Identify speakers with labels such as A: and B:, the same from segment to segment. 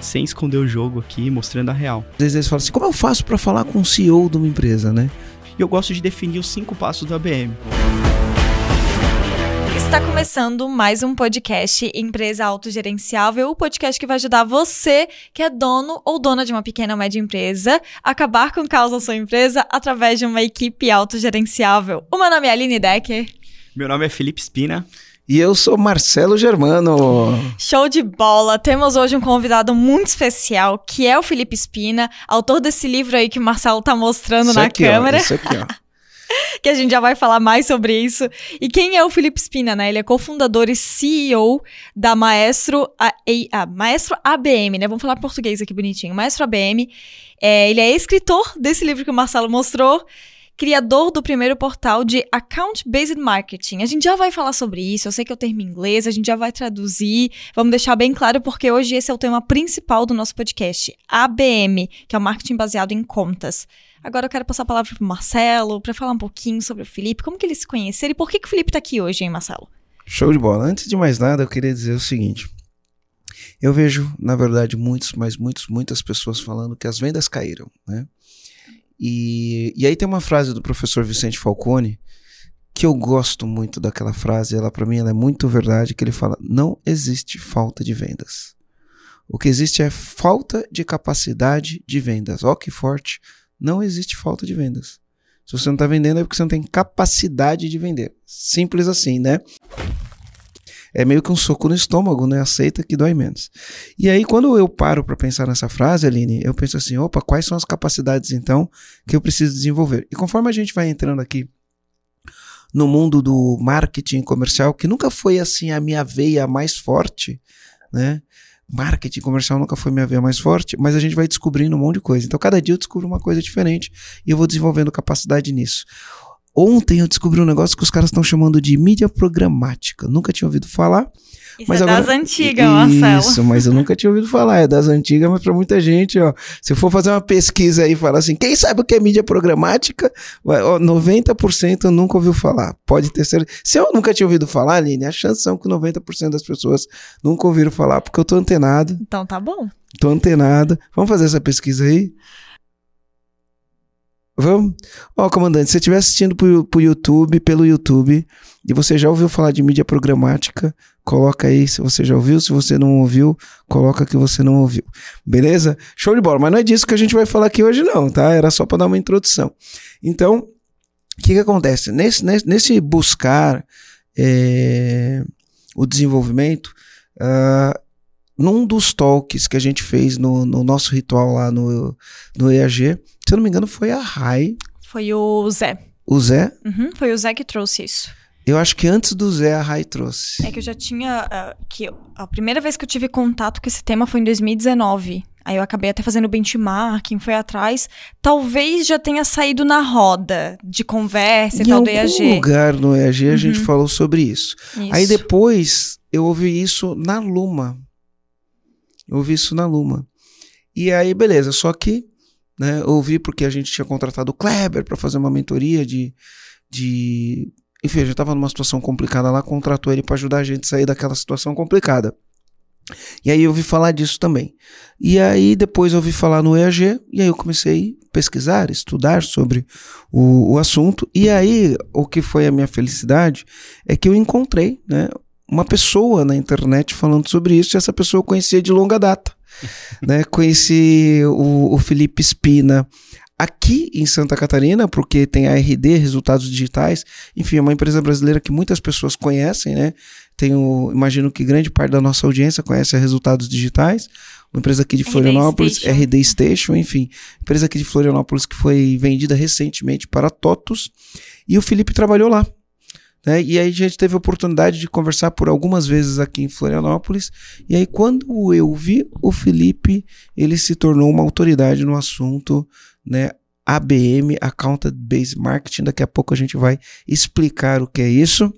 A: sem esconder o jogo aqui, mostrando a real.
B: Às vezes eles falam assim: como eu faço para falar com o CEO de uma empresa, né?
A: E eu gosto de definir os cinco passos do ABM.
C: Está começando mais um podcast Empresa Autogerenciável, o podcast que vai ajudar você, que é dono ou dona de uma pequena ou média empresa, a acabar com o caos da sua empresa através de uma equipe autogerenciável. O meu nome é Aline Decker.
A: Meu nome é Felipe Spina.
B: E eu sou Marcelo Germano.
C: Show de bola! Temos hoje um convidado muito especial, que é o Felipe Spina, autor desse livro aí que o Marcelo tá mostrando
B: Isso
C: na
B: aqui, ó,
C: câmera.
B: isso aqui, ó.
C: que a gente já vai falar mais sobre isso. E quem é o Felipe Spina, né? Ele é cofundador e CEO da Maestro, a, a- a Maestro ABM, né? Vamos falar português aqui bonitinho. Maestro ABM. É, ele é escritor desse livro que o Marcelo mostrou. Criador do primeiro portal de Account Based Marketing. A gente já vai falar sobre isso. Eu sei que eu termo em inglês, a gente já vai traduzir. Vamos deixar bem claro, porque hoje esse é o tema principal do nosso podcast. ABM, que é o marketing baseado em contas. Agora eu quero passar a palavra pro Marcelo para falar um pouquinho sobre o Felipe, como que eles se conheceram e por que, que o Felipe tá aqui hoje, hein, Marcelo?
B: Show de bola. Antes de mais nada, eu queria dizer o seguinte. Eu vejo, na verdade, muitos, mas muitos, muitas pessoas falando que as vendas caíram, né? E, e aí tem uma frase do professor Vicente Falcone que eu gosto muito daquela frase, ela para mim ela é muito verdade, que ele fala: "Não existe falta de vendas. O que existe é falta de capacidade de vendas. Ó que forte. Não existe falta de vendas. Se você não está vendendo é porque você não tem capacidade de vender. Simples assim, né? É meio que um soco no estômago, né? Aceita que dói menos. E aí, quando eu paro para pensar nessa frase, Aline, eu penso assim: opa, quais são as capacidades então que eu preciso desenvolver? E conforme a gente vai entrando aqui no mundo do marketing comercial, que nunca foi assim a minha veia mais forte, né? Marketing comercial nunca foi minha veia mais forte, mas a gente vai descobrindo um monte de coisa. Então, cada dia eu descubro uma coisa diferente e eu vou desenvolvendo capacidade nisso. Ontem eu descobri um negócio que os caras estão chamando de mídia programática. Nunca tinha ouvido falar.
C: Isso
B: Mas
C: é
B: agora-
C: das antigas, Marcelo.
B: Isso, mas eu nunca tinha ouvido falar. É das antigas, mas pra muita gente, ó. Se eu for fazer uma pesquisa aí e falar assim, quem sabe o que é mídia programática? Ó, 90% nunca ouviu falar. Pode ter certeza. Se eu nunca tinha ouvido falar, Aline, a chance são que 90% das pessoas nunca ouviram falar, porque eu tô antenado,
C: Então tá bom.
B: tô antenado. Vamos fazer essa pesquisa aí? Vamos? Ó, comandante, se você estiver assistindo pro, pro YouTube, pelo YouTube, e você já ouviu falar de mídia programática, coloca aí se você já ouviu. Se você não ouviu, coloca que você não ouviu. Beleza? Show de bola. Mas não é disso que a gente vai falar aqui hoje, não, tá? Era só para dar uma introdução. Então, o que, que acontece? Nesse, nesse, nesse buscar é, o desenvolvimento, ah, num dos talks que a gente fez no, no nosso ritual lá no, no EAG, eu não me engano, foi a Rai,
C: Foi o Zé.
B: o Zé.
C: Uhum, foi o Zé que trouxe isso.
B: Eu acho que antes do Zé, a Rai trouxe.
C: É que eu já tinha. ah, que eu- a primeira vez que eu tive contato com esse tema foi em 2019. Aí eu acabei até fazendo benchmarking, foi atrás. Talvez já tenha saído na roda de conversa e
B: Em
C: tal do
B: algum
C: EAG.
B: lugar no EAG a gente
C: Uhum.
B: falou sobre isso.
C: Isso.
B: Aí depois eu ouvi isso na Luma. Eu ouvi isso na Luma. E aí, beleza, só que né, ouvi porque a gente tinha contratado o Kleber para fazer uma mentoria de. de enfim, a gente estava numa situação complicada lá, contratou ele para ajudar a gente a sair daquela situação complicada. E aí eu ouvi falar disso também. E aí depois eu ouvi falar no EAG, e aí eu comecei a pesquisar, estudar sobre o, o assunto. E aí o que foi a minha felicidade é que eu encontrei né, uma pessoa na internet falando sobre isso, e essa pessoa eu conhecia de longa data. né? Conheci o, o Felipe Spina aqui em Santa Catarina, porque tem a RD, Resultados Digitais, enfim, é uma empresa brasileira que muitas pessoas conhecem, né? Tenho, imagino que grande parte da nossa audiência conhece a Resultados Digitais, uma empresa aqui de
C: RD
B: Florianópolis,
C: Station.
B: RD Station, enfim, empresa aqui de Florianópolis que foi vendida recentemente para TOTUS, e o Felipe trabalhou lá. Né? E aí a gente teve a oportunidade de conversar por algumas vezes aqui em Florianópolis. E aí quando eu vi o Felipe, ele se tornou uma autoridade no assunto, né? ABM, Account Based Marketing. Daqui a pouco a gente vai explicar o que é isso.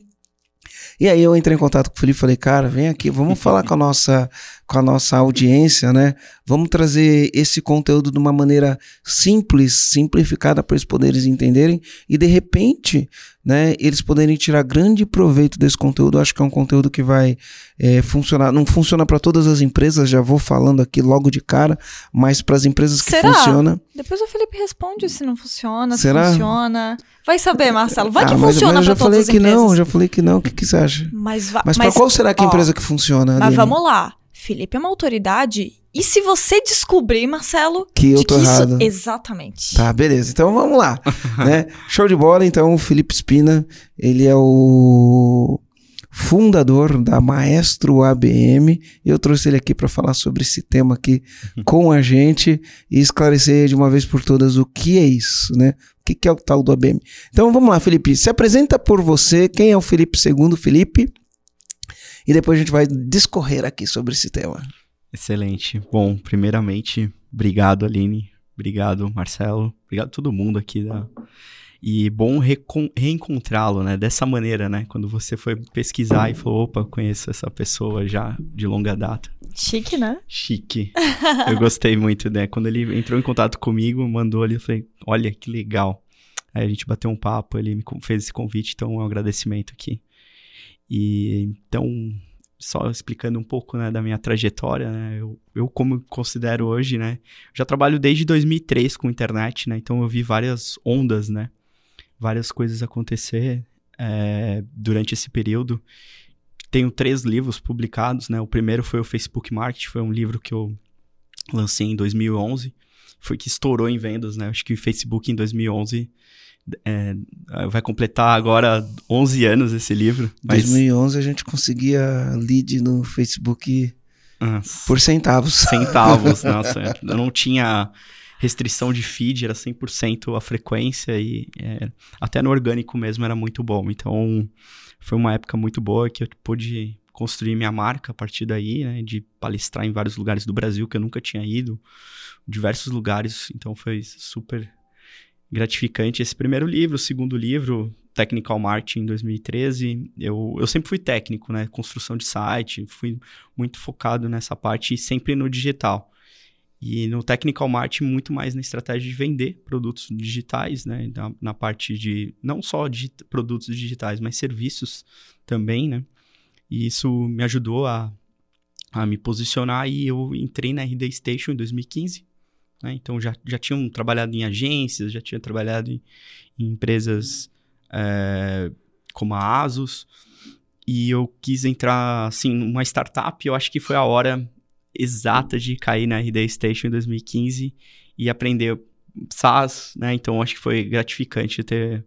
B: E aí eu entrei em contato com o Felipe e falei, cara, vem aqui, vamos falar com a nossa, com a nossa audiência, né? Vamos trazer esse conteúdo de uma maneira simples, simplificada para eles poderem entenderem e de repente, né, eles poderem tirar grande proveito desse conteúdo. Eu acho que é um conteúdo que vai é, funcionar. Não funciona para todas as empresas, já vou falando aqui logo de cara, mas para as empresas que
C: Será?
B: funciona.
C: Depois o Felipe responde se não funciona,
B: Será?
C: se funciona. Vai saber, Marcelo. Vai que
B: Ah, mas-
C: funciona
B: mas eu já falei
C: todas as
B: que
C: empresas.
B: não, já falei que não. O que, que você acha?
C: Mas, va-
B: Mas, para qual será que é a
C: ó,
B: empresa que funciona?
C: Mas
B: Aline?
C: vamos lá. Felipe é uma autoridade. E se você descobrir, Marcelo,
B: Que eu
C: de
B: tô
C: que
B: errado.
C: isso. Exatamente.
B: Tá, beleza. Então vamos lá. né? Show de bola. Então, o Felipe Espina, ele é o fundador da Maestro ABM. Eu trouxe ele aqui para falar sobre esse tema aqui com a gente e esclarecer de uma vez por todas o que é isso, né? O que que é o tal do ABM. Então vamos lá, Felipe. Se apresenta por você. Quem é o Felipe segundo Felipe? E depois a gente vai discorrer aqui sobre esse tema.
A: Excelente. Bom, primeiramente, obrigado, Aline. Obrigado, Marcelo. Obrigado a todo mundo aqui. Da... E bom reencontrá-lo, né? Dessa maneira, né? Quando você foi pesquisar e falou, opa, conheço essa pessoa já de longa data.
C: Chique, né?
A: Chique. Eu gostei muito, né? Quando ele entrou em contato comigo, mandou ali, eu falei, olha que legal. Aí a gente bateu um papo, ele me fez esse convite, então é um agradecimento aqui. E então, só explicando um pouco né, da minha trajetória, né? Eu, eu como considero hoje, né? Já trabalho desde 2003 com internet, né? Então eu vi várias ondas, né? Várias coisas acontecer eh, durante esse período. Tenho três livros publicados, né? O primeiro foi o Facebook Market, foi um livro que eu lancei em 2011. Foi que estourou em vendas, né? Acho que o Facebook em 2011 é, vai completar agora 11 anos esse livro.
B: Em
A: Mas,
B: 2011 a gente conseguia lead no Facebook
A: Ah,
B: por centavos.
A: centavos, nossa. Eu não tinha restrição de feed, era 100% a frequência e é, até no orgânico mesmo era muito bom. Então, foi uma época muito boa que eu pude construir minha marca a partir daí, né, de palestrar em vários lugares do Brasil que eu nunca tinha ido, diversos lugares, então foi super gratificante esse primeiro livro, o segundo livro, Technical Marketing em 2013, eu, eu sempre fui técnico, né, construção de site, fui muito focado nessa parte e sempre no digital. E no Technical Marketing, muito mais na estratégia de vender produtos digitais, né? Na, na parte de, não só de produtos digitais, mas serviços também, né? E isso me ajudou a, a me posicionar e eu entrei na RD Station em 2015. Né? Então, já, já tinham trabalhado em agências, já tinha trabalhado em, em empresas é, como a Asus. E eu quis entrar, assim, numa startup. Eu acho que foi a hora exata de cair na RD Station em 2015 e aprender SaaS, né? Então acho que foi gratificante ter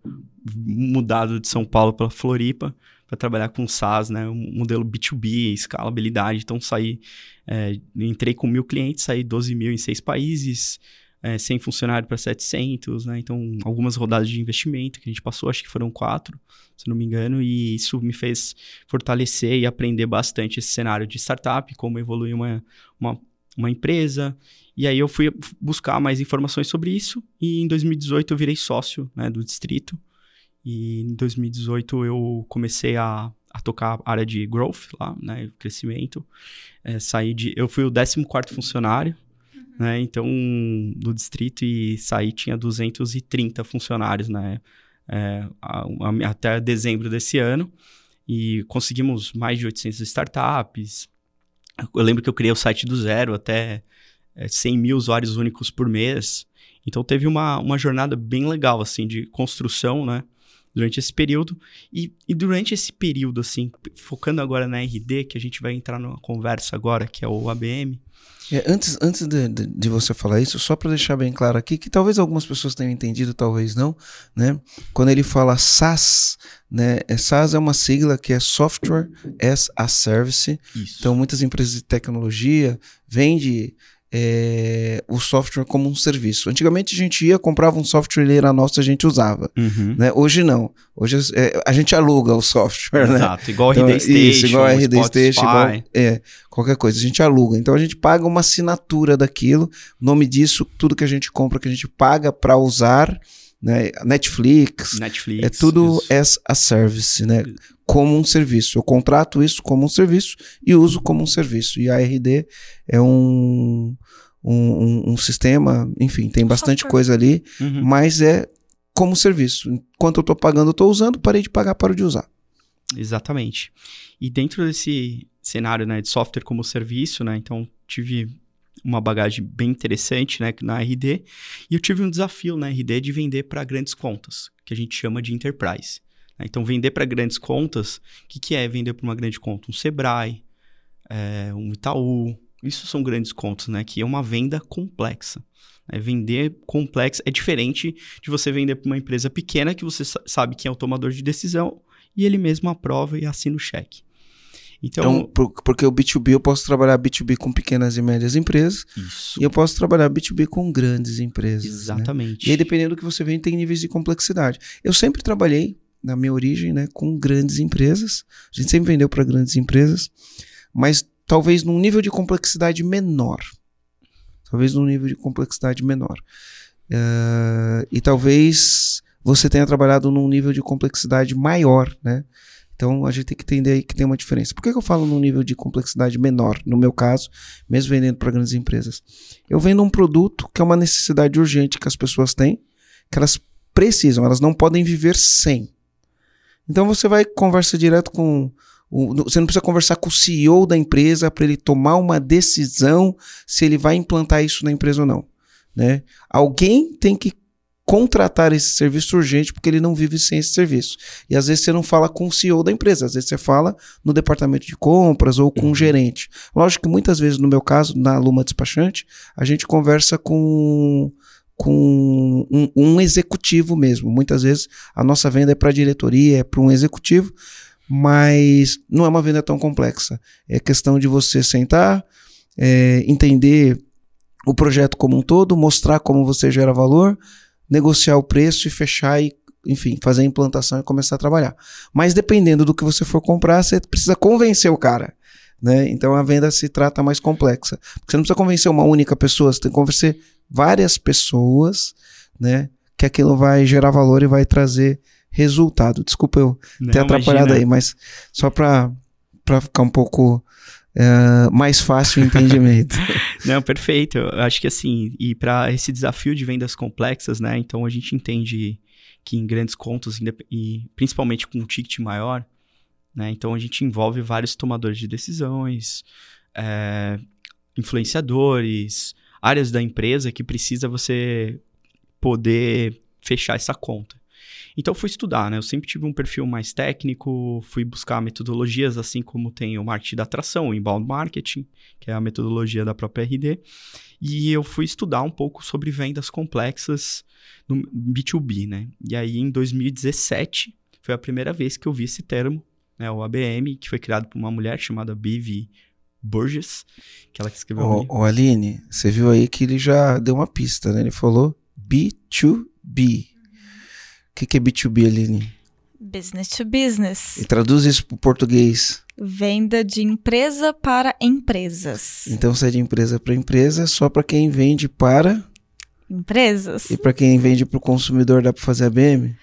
A: mudado de São Paulo para Floripa para trabalhar com SaaS, né? Um modelo B2B, escalabilidade. Então saí, é, entrei com mil clientes, saí 12 mil em seis países, é, 100 funcionários para 700, né? Então algumas rodadas de investimento que a gente passou, acho que foram quatro, se não me engano, e isso me fez fortalecer e aprender bastante esse cenário de startup, como evoluir uma, uma, uma empresa. E aí eu fui buscar mais informações sobre isso e em 2018 eu virei sócio né, do distrito. E em 2018 eu comecei a, a tocar a área de growth lá, né, crescimento. É, saí de, eu fui o 14º funcionário, né, então do distrito e saí tinha 230 funcionários, né, é, a, a, até dezembro desse ano. E conseguimos mais de 800 startups. Eu lembro que eu criei o site do zero até é, 100 mil usuários únicos por mês. Então teve uma, uma jornada bem legal, assim, de construção, né? Durante esse período. E, e durante esse período, assim, focando agora na RD, que a gente vai entrar numa conversa agora, que é o ABM.
B: É, antes antes de, de, de, você falar isso, só para deixar bem claro aqui, que talvez algumas pessoas tenham entendido, talvez não, né? Quando ele fala SaaS, né? É, SaaS é uma sigla que é Software as a Service.
A: Isso.
B: Então, muitas empresas de tecnologia vendem é, o software como um serviço. Antigamente a gente ia, comprava um software, ele era nosso, a gente usava.
A: Uhum.
B: Né? Hoje não. Hoje é, a gente aluga o software.
A: Exato,
B: né?
A: igual a RD então, Station.
B: Isso, igual RD Station, igual, é, qualquer coisa. A gente aluga. Então a gente paga uma assinatura daquilo. Nome disso, tudo que a gente compra, que a gente paga para usar. né? Netflix,
A: Netflix.
B: é tudo
A: isso.
B: as a service, né? Como um serviço. Eu contrato isso como um serviço e uso como um serviço. E a RD é um, um, um- um sistema, enfim, tem bastante coisa ali,
A: Uhum.
B: mas é como serviço. Enquanto eu tô pagando, eu tô usando, parei de pagar, paro de usar.
A: Exatamente. E dentro desse cenário né, de software como serviço, né, então tive uma bagagem bem interessante né, na RD e eu tive um desafio na RD de vender para grandes contas, que a gente chama de enterprise. né. Então, vender para grandes contas, o que, que é vender para uma grande conta? Um Sebrae, é, um Itaú, isso são grandes contas, né? Que é uma venda complexa. né. Vender complexo é diferente de você vender para uma empresa pequena que você sa- sabe quem é o tomador de decisão e ele mesmo aprova e assina o cheque. Então,
B: Então, por- porque o B2B eu posso trabalhar B2B com pequenas e médias empresas
A: isso.
B: e eu posso trabalhar B2B com grandes empresas. né?
A: Exatamente.
B: E aí, dependendo do que você vende, tem níveis de complexidade. Eu sempre trabalhei, na minha origem, né, com grandes empresas. A gente sempre vendeu para grandes empresas, mas talvez num nível de complexidade menor. Talvez num nível de complexidade menor. Eh, e talvez você tenha trabalhado num nível de complexidade maior, né? Então a gente tem que entender aí que tem uma diferença. Por que, que eu falo num nível de complexidade menor, no meu caso, mesmo vendendo para grandes empresas? Eu vendo um produto que é uma necessidade urgente que as pessoas têm, que elas precisam, elas não podem viver sem. Então você vai conversa direto com o, você não precisa conversar com o CEO da empresa para ele tomar uma decisão se ele vai implantar isso na empresa ou não, né? Alguém tem que contratar esse serviço urgente porque ele não vive sem esse serviço. E às vezes você não fala com o CEO da empresa, às vezes você fala no departamento de compras ou com o gerente. Lógico que muitas vezes, no meu caso, na Luma Despachante, a gente conversa com, com um, um executivo mesmo. Muitas vezes a nossa venda é para a diretoria, é para um executivo, mas não é uma venda tão complexa. É questão de você sentar, é, entender o projeto como um todo, mostrar como você gera valor, negociar o preço e fechar e, enfim, fazer a implantação e começar a trabalhar. Mas dependendo do que você for comprar, você precisa convencer o cara. Né? Então a venda se trata mais complexa. Porque você não precisa convencer uma única pessoa, você tem que convencer várias pessoas, né? Que aquilo vai gerar valor e vai trazer resultado. Desculpa eu
A: Não,
B: ter atrapalhado
A: imagina.
B: aí, mas só para ficar um pouco eh, mais fácil o entendimento.
A: Não, perfeito. Eu acho que assim, e para esse desafio de vendas complexas, né? Então a gente entende que em grandes contas, e principalmente com um ticket maior, né? Então a gente envolve vários tomadores de decisões, é, influenciadores, áreas da empresa que precisa você poder fechar essa conta. Então eu fui estudar, né? Eu sempre tive um perfil mais técnico, fui buscar metodologias assim como tem o marketing da atração, o inbound marketing, que é a metodologia da própria RD. E eu fui estudar um pouco sobre vendas complexas no B2B, né? E aí em 2017 foi a primeira vez que eu vi esse termo, né? O ABM, que foi criado por uma mulher chamada Bivi Burgess, que ela que escreveu
B: Ô,
A: livro.
B: ô, Aline, você viu aí que ele já deu uma pista, né? Ele falou B2B. O que, que é B2B, Aline?
C: Business to business.
B: E traduz isso para português.
C: Venda de empresa para empresas.
B: Então, é de empresa para empresa, só para quem vende para
C: Empresas?
B: e para quem vende para o consumidor dá para fazer ABM?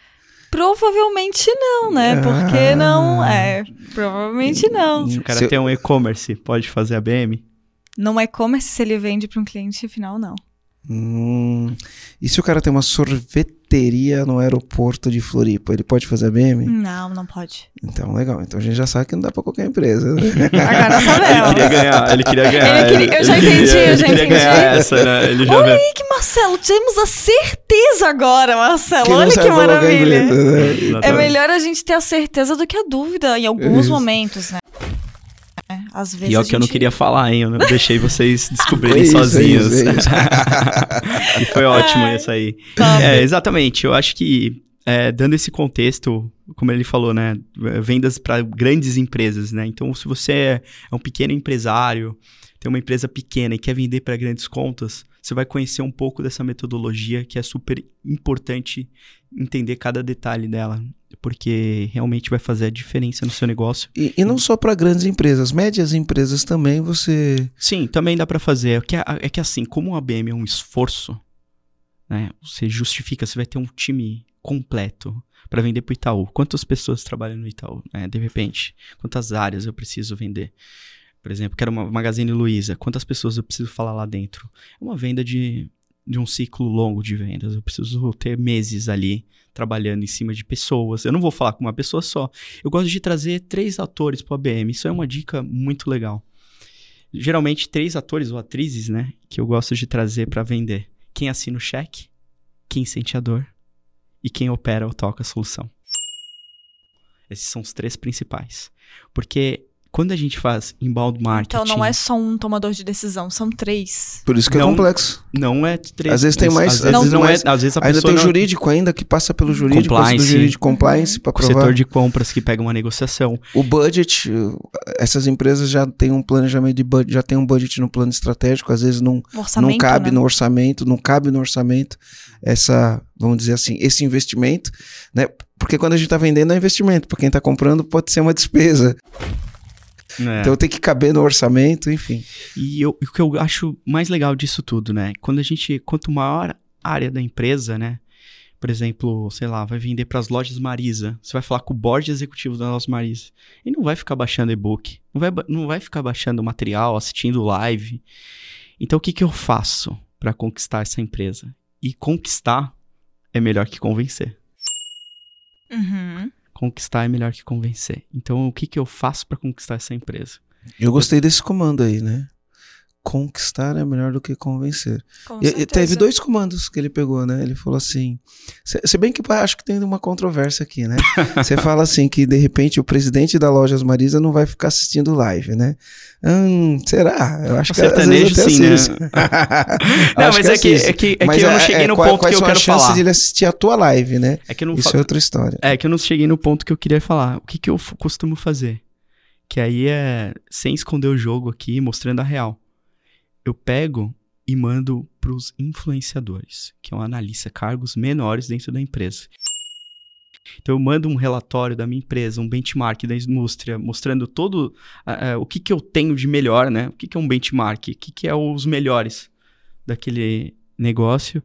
C: Provavelmente não, né? Porque
B: Ah.
C: não é. Provavelmente não.
A: Se o cara
B: Se eu-
A: tem um e-commerce, pode fazer ABM?
C: No e-commerce, se ele vende para um cliente final, não.
B: Hum, e se o cara tem uma sorveteria no aeroporto de Floripa, ele pode fazer ABM?
C: Não, não pode.
B: Então, legal. Então a gente já sabe que não dá para qualquer empresa. né?
C: Agora
A: Ele
C: sabemos.
A: queria ganhar, ele queria ganhar.
C: Ele queria- eu já
A: ele
C: entendi,
A: queria-
C: eu já
A: ele
C: entendi.
A: ganhar essa, né? Ele já
C: Olha aí que, Marcelo, temos a certeza agora, Marcelo. Olha que maravilha.
B: empresa, né?
C: É melhor a gente ter a certeza do que a dúvida em alguns
B: Isso.
C: momentos, né? É, Às vezes
A: E é o que eu não
C: gente-
A: queria falar, hein? Eu não deixei vocês descobrirem
B: É isso, é
A: sozinhos.
B: isso, é isso.
A: e foi ótimo isso aí. É, exatamente. Eu acho que, é, dando esse contexto, como ele falou, né? Vendas para grandes empresas, né? Então, se você é, é um pequeno empresário, tem uma empresa pequena e quer vender para grandes contas, você vai conhecer um pouco dessa metodologia que é super importante entender cada detalhe dela, porque realmente vai fazer a diferença no seu negócio.
B: E, e não só para grandes empresas, médias empresas também você.
A: Sim, também dá pra fazer. É que, é que assim, como o ABM é um esforço, né? Você justifica, você vai ter um time completo para vender para o Itaú. Quantas pessoas trabalham no Itaú? Né? De repente, quantas áreas eu preciso vender? Por exemplo, quero uma Magazine Luiza. Quantas pessoas eu preciso falar lá dentro? É uma venda de, de um ciclo longo de vendas. Eu preciso ter meses ali trabalhando em cima de pessoas. Eu não vou falar com uma pessoa só. Eu gosto de trazer três atores para o ABM. Isso é uma dica muito legal. Geralmente, três atores ou atrizes, né? Que eu gosto de trazer para vender. Quem assina o cheque, quem sente a dor e quem opera ou toca a solução. Esses são os três principais. Porque quando a gente faz inbound marketing.
C: Então não é só um tomador de decisão, são três.
B: Por isso que
A: Não,
B: é complexo.
A: Não é três.
B: Às vezes tem mais-
A: Às vezes
C: vezes
A: não,
B: mais-
A: é. Às vezes a
B: Ainda tem o
A: não-
B: jurídico ainda que passa pelo jurídico, passa do
A: Compliance.
B: jurídico compliance para
A: o
B: provar.
A: setor de compras que pega uma negociação.
B: O budget, essas empresas já têm um planejamento de budget, já tem um budget no plano estratégico, às vezes não,
C: O orçamento,
B: não cabe
C: né?
B: no orçamento, não cabe no orçamento essa, vamos dizer assim, esse investimento, né? Porque quando a gente está vendendo é investimento, para quem está comprando pode ser uma despesa.
A: Né?
B: Então tem que caber no orçamento, enfim.
A: E eu- o que eu acho mais legal disso tudo, né? Quando a gente, quanto maior a área da empresa, né? Por exemplo, sei lá, vai vender para as lojas Marisa. Você vai falar com o board executivo da loja Marisa. E não vai ficar baixando e-book. Não vai, não vai ficar baixando material, assistindo live. Então o que, que eu faço para conquistar essa empresa? E conquistar é melhor que convencer.
C: Uhum.
A: Conquistar é melhor que convencer. Então o que, que eu faço para conquistar essa empresa?
B: Eu gostei desse comando aí, né? Conquistar é melhor do que convencer.
C: Com
B: E- teve dois comandos que ele pegou, né? Ele falou assim. Se, se bem que acho que tem uma controvérsia aqui, né? Você fala assim que de repente o presidente da Lojas Marisa não vai ficar assistindo live, né? Hum, será? Eu acho
A: O
B: que às
A: sertanejo, sim, né?
B: assisto.
A: Não, mas é que,
B: assisto.
A: é que, é
B: Mas
A: que eu não
B: é-
A: cheguei
B: é,
A: no
B: qual-
A: ponto
B: quais
A: que eu
B: são
A: quero
B: as chances
A: falar.
B: de ele assistir a tua live, né?
A: É que não
B: Isso
A: fa-
B: é outra história.
A: É que eu não cheguei no ponto que eu queria falar. O que, que eu costumo fazer? Que aí é sem esconder o jogo aqui, mostrando a real. Eu pego e mando pros influenciadores, que é um analista, cargos menores dentro da empresa. Então eu mando um relatório da minha empresa, um benchmark da indústria, mostrando todo ah, o que, que eu tenho de melhor, né? O que, que é um benchmark? O que, que é os melhores daquele negócio.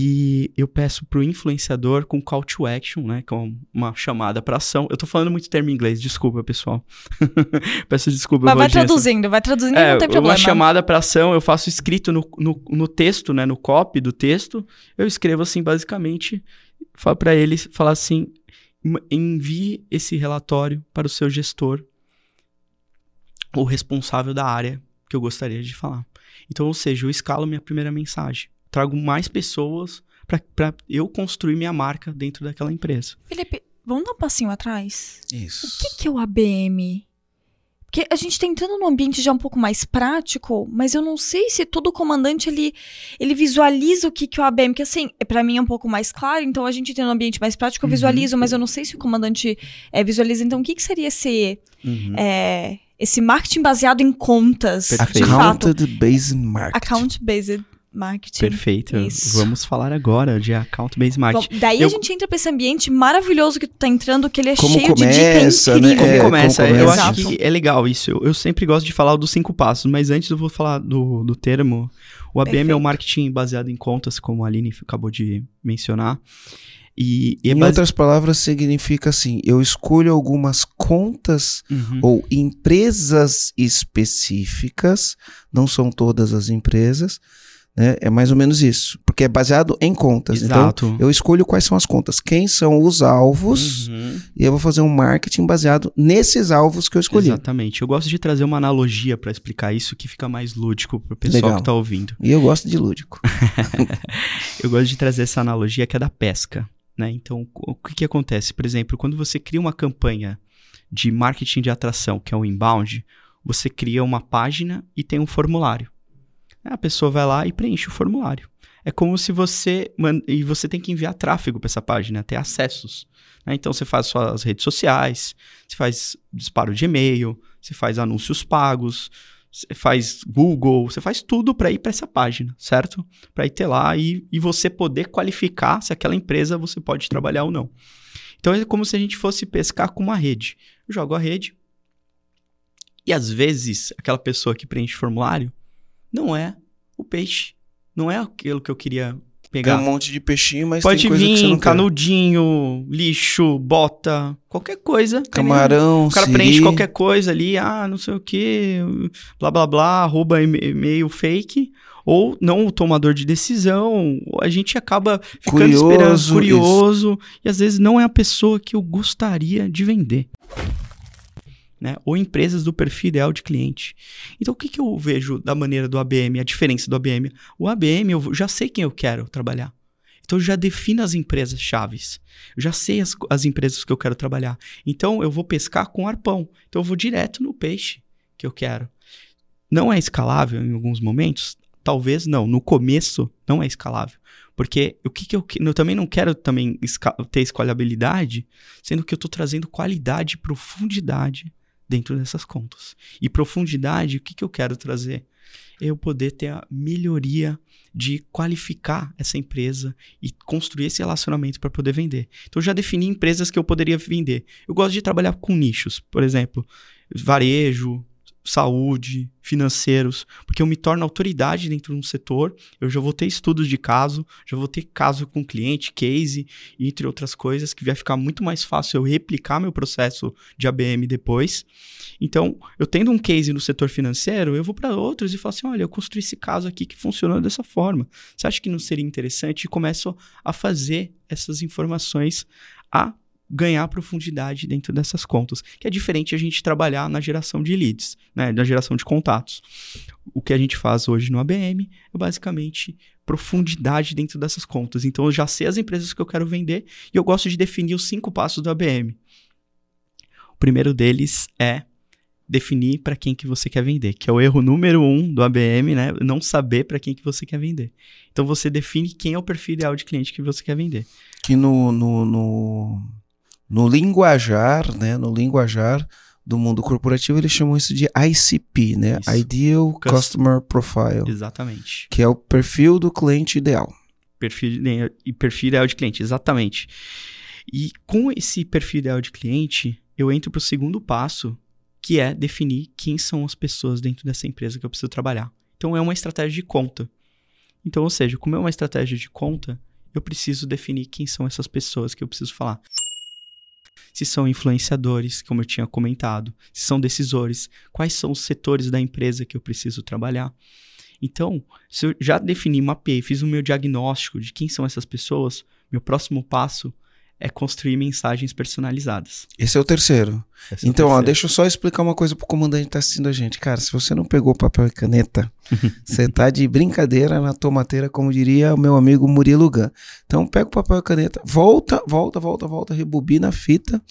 A: E eu peço pro influenciador com call to action, né? Com uma chamada para ação. Eu tô falando muito termo em inglês, desculpa, pessoal. Peço desculpa.
C: Mas vai traduzindo, vai traduzindo e
A: É,
C: não tem
A: uma
C: problema.
A: chamada para ação, eu faço escrito no, no, no texto, né? No copy do texto. Eu escrevo assim, basicamente, para ele, falar assim, "M- envie esse relatório para o seu gestor, o responsável da área que eu gostaria de falar. Então, ou seja, eu escalo minha primeira mensagem. Trago mais pessoas para eu construir minha marca dentro daquela empresa.
C: Felipe, vamos dar um passinho atrás?
B: Isso.
C: O que, que é o ABM? Porque a gente tá entrando num ambiente já um pouco mais prático, mas eu não sei se todo comandante ele, ele visualiza o que, que é o ABM, que assim, é, pra mim é um pouco mais claro, então a gente tem um ambiente mais prático, eu
A: Uhum.
C: visualizo, mas eu não sei se o comandante é, visualiza. Então, o que, que seria esse, é, esse marketing baseado em contas,
A: Perfeito.
C: de fato?
B: Accounted based marketing.
C: Account-based marketing.
A: Perfeito.
C: Isso.
A: Vamos falar agora de account-based marketing.
C: Bom, daí
A: Eu-
C: a gente entra pra esse ambiente maravilhoso que tu tá entrando, que ele é
B: Como
C: cheio de
B: começa,
C: dica
B: né?
C: incrível.
A: Como
B: É,
A: começa?
B: como
A: Eu
B: começa.
A: acho que é legal isso. Eu, eu sempre gosto de falar dos cinco passos, mas antes eu vou falar do, do termo. O ABM é
C: Perfeito.
A: o marketing baseado em contas, como a Aline acabou de mencionar. E, e é
B: Em
A: base...
B: outras palavras, significa assim: eu escolho algumas contas
A: Uhum.
B: ou empresas específicas, não são todas as empresas, né? É mais ou menos isso, porque é baseado em contas.
A: Exato.
B: Então, eu escolho quais são as contas, quem são os alvos,
A: Uhum.
B: e eu vou fazer um marketing baseado nesses alvos que eu escolhi.
A: Exatamente. Eu gosto de trazer uma analogia para explicar isso que fica mais lúdico pro pessoal
B: Legal.
A: que tá ouvindo.
B: E eu gosto de lúdico.
A: Eu gosto de trazer essa analogia que é da pesca, né? Então, o que que acontece? Por exemplo, quando você cria uma campanha de marketing de atração, que é o inbound, você cria uma página e tem um formulário. A pessoa vai lá e preenche o formulário. É como se você e você tem que enviar tráfego para essa página, ter acessos. né? Então você faz suas redes sociais, você faz disparo de e-mail, você faz anúncios pagos, você faz Google, você faz tudo para ir para essa página, certo? Para ir ter lá e, e você poder qualificar se aquela empresa você pode trabalhar ou não. Então é como se a gente fosse pescar com uma rede. Eu jogo a rede e às vezes aquela pessoa que preenche o formulário não é o peixe, não é aquilo que eu queria
B: Tem
A: pegar.
B: um monte de peixinho, mas
A: Pode
B: tem coisa que você
A: vir
B: não quer.
A: canudinho, lixo, bota, qualquer coisa.
B: Camarão,
A: O cara
B: siri.
A: preenche qualquer coisa ali, ah, não sei o que, blá blá blá, arroba e-mail fake, ou não o tomador de decisão, a gente acaba ficando
B: Curioso,
A: esperando, curioso, e às vezes não é a pessoa que eu gostaria de vender. Né? Ou empresas do perfil ideal de cliente. Então, o que, que eu vejo da maneira do ABM, a diferença do ABM? O ABM, eu já sei quem eu quero trabalhar. Então, eu já defino as empresas chaves. Eu já sei as, as empresas que eu quero trabalhar. Então, eu vou pescar com arpão. Então, eu vou direto no peixe que eu quero. Não é escalável em alguns momentos? Talvez não. No começo, não é escalável. Porque o que, que eu, eu também não quero também ter escalabilidade, sendo que eu estou trazendo qualidade e profundidade dentro dessas contas. E profundidade, o que, que eu quero trazer? Eu poder ter a melhoria de qualificar essa empresa e construir esse relacionamento para poder vender. Então, eu já defini empresas que eu poderia vender. Eu gosto de trabalhar com nichos, por exemplo, varejo, saúde, financeiros, porque eu me torno autoridade dentro de um setor, eu já vou ter estudos de caso, já vou ter caso com cliente, case, entre outras coisas, que vai ficar muito mais fácil eu replicar meu processo de ABM depois. Então, eu tendo um case no setor financeiro, eu vou para outros e falo assim: olha, eu construí esse caso aqui que funcionou dessa forma. Você acha que não seria interessante? E começo a fazer essas informações a ganhar profundidade dentro dessas contas, que é diferente a gente trabalhar na geração de leads, né, na geração de contatos. O que a gente faz hoje no ABM é basicamente profundidade dentro dessas contas. Então eu já sei as empresas que eu quero vender e eu gosto de definir os cinco passos do ABM. O primeiro deles é definir para quem que você quer vender, que é o erro número um do ABM, né? Não saber para quem que você quer vender. Então você define quem é o perfil ideal de cliente que você quer vender.
B: Que no, no, no, no linguajar, né? No linguajar do mundo corporativo, eles chamam isso de ICP, né?
A: Isso.
B: Ideal
A: Cus-
B: Customer Profile.
A: Exatamente.
B: Que é o perfil do cliente ideal.
A: Perfil de- e perfil ideal de cliente, exatamente. E com esse perfil ideal de cliente, eu entro para o segundo passo, que é definir quem são as pessoas dentro dessa empresa que eu preciso trabalhar. Então é uma estratégia de conta. Então, ou seja, como é uma estratégia de conta, eu preciso definir quem são essas pessoas que eu preciso falar. Se são influenciadores, como eu tinha comentado, se são decisores, quais são os setores da empresa que eu preciso trabalhar. Então, se eu já defini, mapeei, fiz o meu diagnóstico de quem são essas pessoas, meu próximo passo é construir mensagens personalizadas.
B: Esse é o terceiro.
A: Esse é o
B: Então, ó,
A: terceiro.
B: deixa eu só explicar uma coisa pro comandante que tá assistindo a gente. Cara, se você não pegou papel e caneta, você tá de brincadeira na tomateira, como diria o meu amigo Murilo Gun. Então, pega o papel e caneta, volta, volta, volta, volta, rebobina a fita,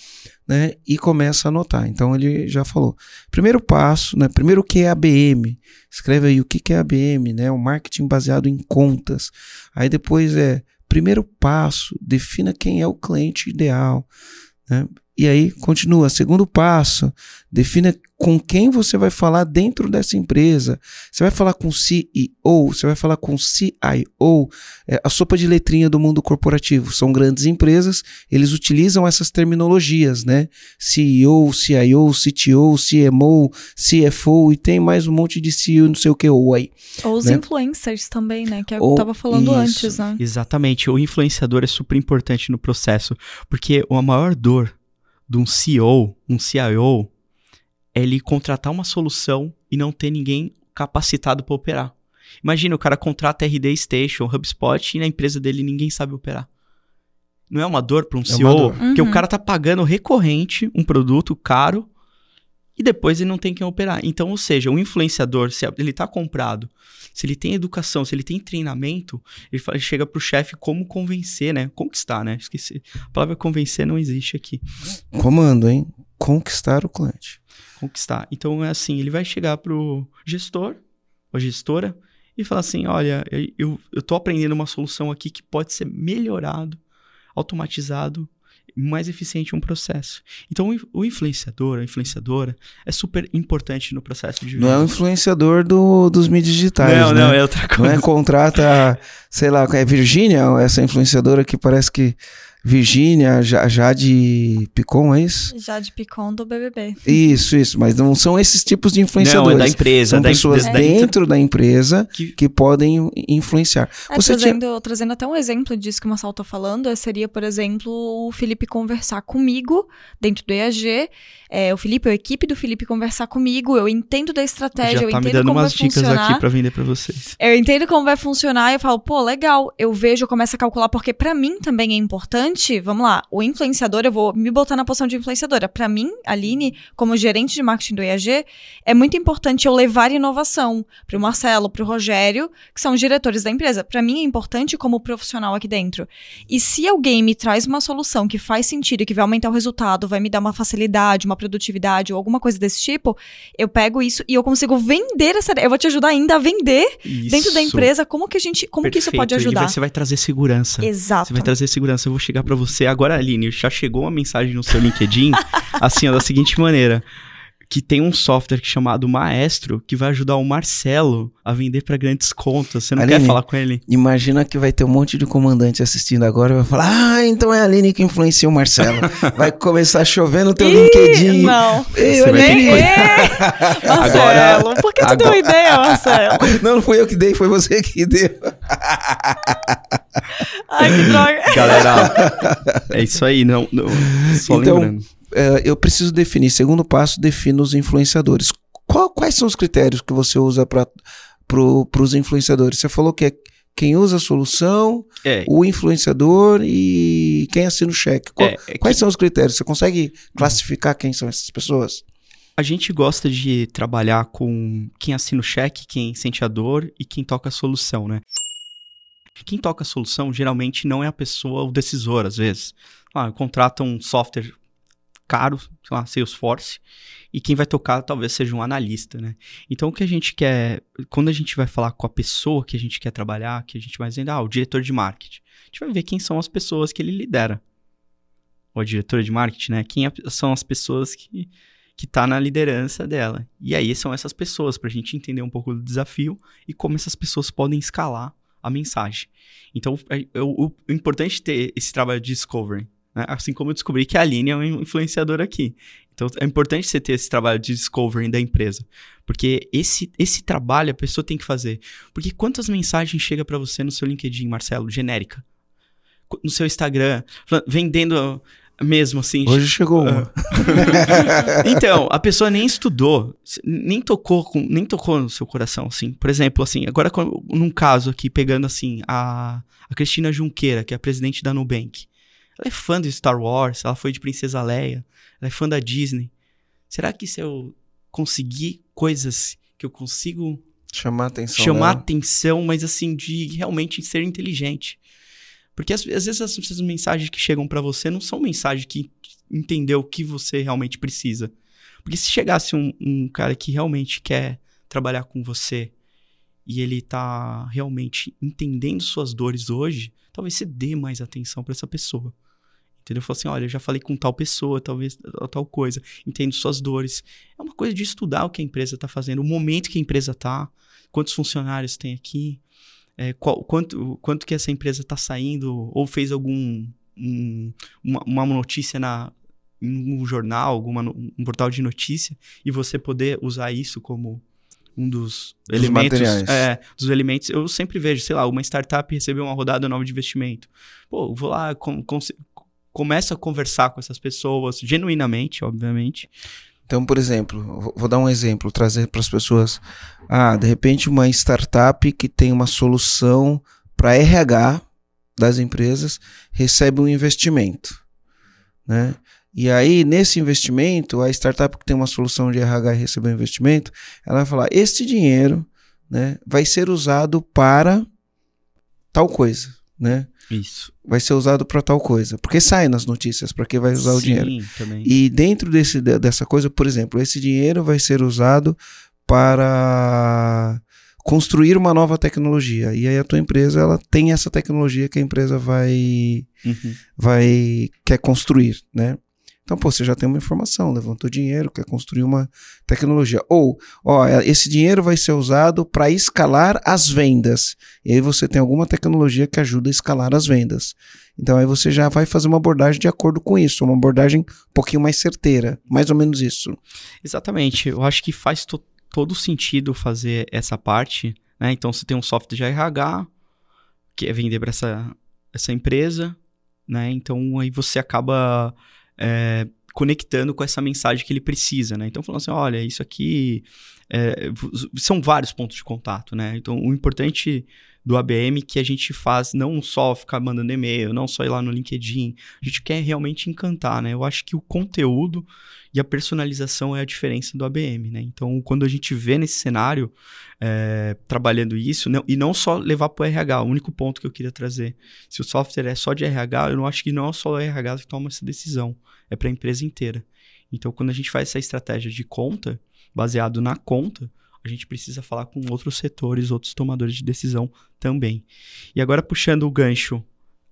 B: né? E começa a anotar. Então, ele já falou. Primeiro passo, né? Primeiro o que é ABM. Escreve aí o que que é ABM, né? O marketing baseado em contas. Aí depois é primeiro passo, defina quem é o cliente ideal, né? E aí continua, segundo passo, defina com quem você vai falar dentro dessa empresa. Você vai falar com CEO, você vai falar com CIO, é, a sopa de letrinha do mundo corporativo. São grandes empresas, eles utilizam essas terminologias, né? CEO, CIO, CTO, CMO, CFO e tem mais um monte de CEO, não sei o que, ou aí.
C: Ou os
B: né?
C: influencers também, né? Que é o que
B: Ou-
C: eu tava falando
B: isso.
C: antes, né?
A: Exatamente, o influenciador é super importante no processo, porque a maior dor de um CEO, um CIO, é ele contratar uma solução e não ter ninguém capacitado para operar. Imagina, o cara contrata RD Station, HubSpot e na empresa dele ninguém sabe operar. Não é uma dor para um
B: uma
A: CEO?
B: dor.
A: Porque
C: Uhum.
A: o cara tá pagando recorrente um produto caro e depois ele não tem quem operar. Então, ou seja, um influenciador, se ele tá comprado, se ele tem educação, se ele tem treinamento, ele, fala- ele chega pro chefe como convencer, né? Conquistar, né? Esqueci. A palavra convencer não existe aqui.
B: Comando, hein? Conquistar o cliente.
A: Conquistar. Então é assim, ele vai chegar pro gestor, ou gestora, e falar assim, olha, eu- tô aprendendo uma solução aqui que pode ser melhorado, automatizado, mais eficiente um processo. Então o in- o influenciador, a influenciadora, é super importante no processo de
B: Não é o
A: venda.
B: influenciador do, dos mídias digitais,
A: não,
B: né?
A: não, é outra
B: Não
A: coisa.
B: é contrata, sei lá, é Virgínia, essa influenciadora que parece que Virgínia, Já- Jade Picon, é isso?
C: Jade Picon do BBB.
B: Isso, isso. Mas não são esses tipos de
A: Não,
B: influenciadores.
A: é da empresa.
B: São
A: da
B: pessoas
A: empresa dentro
B: da empresa
A: que
B: que podem influenciar.
C: É,
B: Você
C: trazendo, trazendo até um exemplo disso que o Marcelo tá falando, seria, por exemplo, o Felipe conversar comigo dentro do EAG. É, o Felipe, a equipe do Felipe conversar comigo, eu entendo da estratégia,
A: já
C: eu
A: tá me
C: entendo
A: dando
C: como vai
A: umas dicas
C: funcionar.
A: aqui pra vender pra vocês.
C: Eu entendo como vai funcionar e eu falo, pô, legal. Eu vejo, eu começo a calcular, porque pra mim também é importante. Vamos lá, o influenciador, eu vou me botar na posição de influenciadora. Pra mim, Aline, como gerente de marketing do EAG, é muito importante eu levar inovação pro Marcelo, pro Rogério, que são os diretores da empresa. Pra mim é importante como profissional aqui dentro. E se alguém me traz uma solução que faz sentido, que vai aumentar o resultado, vai me dar uma facilidade, uma produtividade ou alguma coisa desse tipo, eu pego isso e eu consigo vender essa. Eu vou te ajudar ainda a vender dentro da
A: Isso.
C: empresa, como que a gente, como que isso
A: Perfeito.
C: pode ajudar?
A: vai- você vai trazer segurança.
C: Exato.
A: Você vai trazer segurança. Eu vou chegar pra você agora, Aline. Já chegou uma mensagem no seu LinkedIn, assim, ó, da seguinte maneira. Que tem um software chamado Maestro que vai ajudar o Marcelo a vender pra grandes contas. Você não
B: Aline,
A: quer falar com ele?
B: Imagina que vai ter um monte de comandante assistindo agora e vai falar: Ah, então é a Aline que influencia o Marcelo. vai começar a chover no teu
C: Ih,
B: LinkedIn.
C: Não.
B: Ei,
A: Você vai ter
C: Nem. Ê, Marcelo, por que tu deu
B: agora-
C: ideia, Marcelo?
B: Não, não fui eu que dei, foi você que deu.
C: Ai, que droga.
A: Galera, é isso aí. Não, não- só
B: Então,
A: lembrando.
B: É, eu preciso definir. Segundo passo, defina os influenciadores. Qual- quais são os critérios que você usa para pro, os influenciadores? Você falou que é quem usa a solução,
A: É,
B: o influenciador e quem assina o cheque. Qual-
A: é, é que
B: Quais são os critérios? Você consegue classificar quem são essas pessoas?
A: a gente gosta de trabalhar com quem assina o cheque, quem sente a dor e quem toca a solução, né? Quem toca a solução geralmente não é a pessoa, o decisor, às vezes. Ah, contrata um software caro, sei lá, Salesforce, e quem vai tocar talvez seja um analista, né? Então o que a gente quer, quando a gente vai falar com a pessoa que a gente quer trabalhar, que a gente vai dizendo, ah, o diretor de marketing, a gente vai ver quem são as pessoas que ele lidera. Ou a diretora de marketing, né? Quem é- são as pessoas que que tá na liderança dela. E aí são essas pessoas, pra gente entender um pouco do desafio e como essas pessoas podem escalar a mensagem. Então, é- é o, o importante é ter esse trabalho de discovery. Né? Assim como eu descobri que a Aline é uma influenciadora aqui. Então, é importante você ter esse trabalho de discovery da empresa. Porque esse, esse trabalho a pessoa tem que fazer. Porque quantas mensagens chega pra você no seu LinkedIn, Marcelo, genérica? No seu Instagram, vendendo mesmo, assim,
B: Hoje chegou uma.
A: então, a pessoa nem estudou, nem tocou, com, nem tocou no seu coração, assim. Por exemplo, assim, agora num caso aqui, pegando assim, a, a Cristina Junqueira, que é a presidente da Nubank. Ela é fã de Star Wars, ela foi de Princesa Leia, ela é fã da Disney. Será que se eu conseguir coisas que eu consigo
B: Chamar atenção.
A: chamar
B: dela.
A: atenção, mas assim, de realmente ser inteligente. Porque às, às vezes as, essas mensagens que chegam pra você não são mensagens que entendeu o que você realmente precisa. Porque se chegasse um, um cara que realmente quer trabalhar com você e ele tá realmente entendendo suas dores hoje, talvez você dê mais atenção pra essa pessoa. Entendeu? Fala assim, olha, eu já falei com tal pessoa, talvez tal- coisa, entendo suas dores. É uma coisa de estudar o que a empresa tá fazendo, o momento que a empresa tá, quantos funcionários tem aqui, é, qual- quanto, quanto que essa empresa está saindo, ou fez algum um- uma, uma notícia na em um jornal, alguma, um portal de notícia, e você poder usar isso como um dos,
B: Dos
A: elementos. É, dos elementos. Eu sempre vejo, sei lá, uma startup recebeu uma rodada nova de investimento. Pô, vou lá, com, com, começo a conversar com essas pessoas, genuinamente, obviamente.
B: Então, por exemplo, vou- vou dar um exemplo, trazer para as pessoas. Ah, de repente, uma startup que tem uma solução para RH das empresas recebe um investimento, né? E aí, nesse investimento, a startup que tem uma solução de RH e recebeu um investimento, ela vai falar: este dinheiro, né, vai ser usado para tal coisa, né?
A: Isso.
B: Vai ser usado para tal coisa, porque sai nas notícias para que vai usar o dinheiro.
A: Sim, também.
B: E dentro desse, de- dessa coisa, por exemplo, esse dinheiro vai ser usado para construir uma nova tecnologia. E aí a tua empresa ela tem essa tecnologia que a empresa vai
A: Uhum.
B: vai quer construir, né? Então, pô, você já tem uma informação, levantou dinheiro, quer construir uma tecnologia. Ou, ó, esse dinheiro vai ser usado para escalar as vendas. E aí você tem alguma tecnologia que ajuda a escalar as vendas. Então aí você já vai fazer uma abordagem de acordo com isso, uma abordagem um pouquinho mais certeira, mais ou menos isso.
A: Exatamente. Eu acho que faz to todo sentido fazer essa parte, né? Então você tem um software de RH que é vender para essa, essa empresa, né? Então aí você acaba é, conectando com essa mensagem que ele precisa, né? Então falando assim, olha, isso aqui é, são vários pontos de contato, né? Então o importante do ABM que a gente faz não só ficar mandando e-mail, não só ir lá no LinkedIn, a gente quer realmente encantar, né? Eu acho que o conteúdo e a personalização é a diferença do ABM, né? Então, quando a gente vê nesse cenário é, trabalhando isso, não, e não só levar para o RH, o único ponto que eu queria trazer, se o software é só de RH, eu não acho que não é só o RH que toma essa decisão, é para a empresa inteira. Então, quando a gente faz essa estratégia de conta, baseado na conta, a gente precisa falar com outros setores, outros tomadores de decisão também. E agora, puxando o gancho,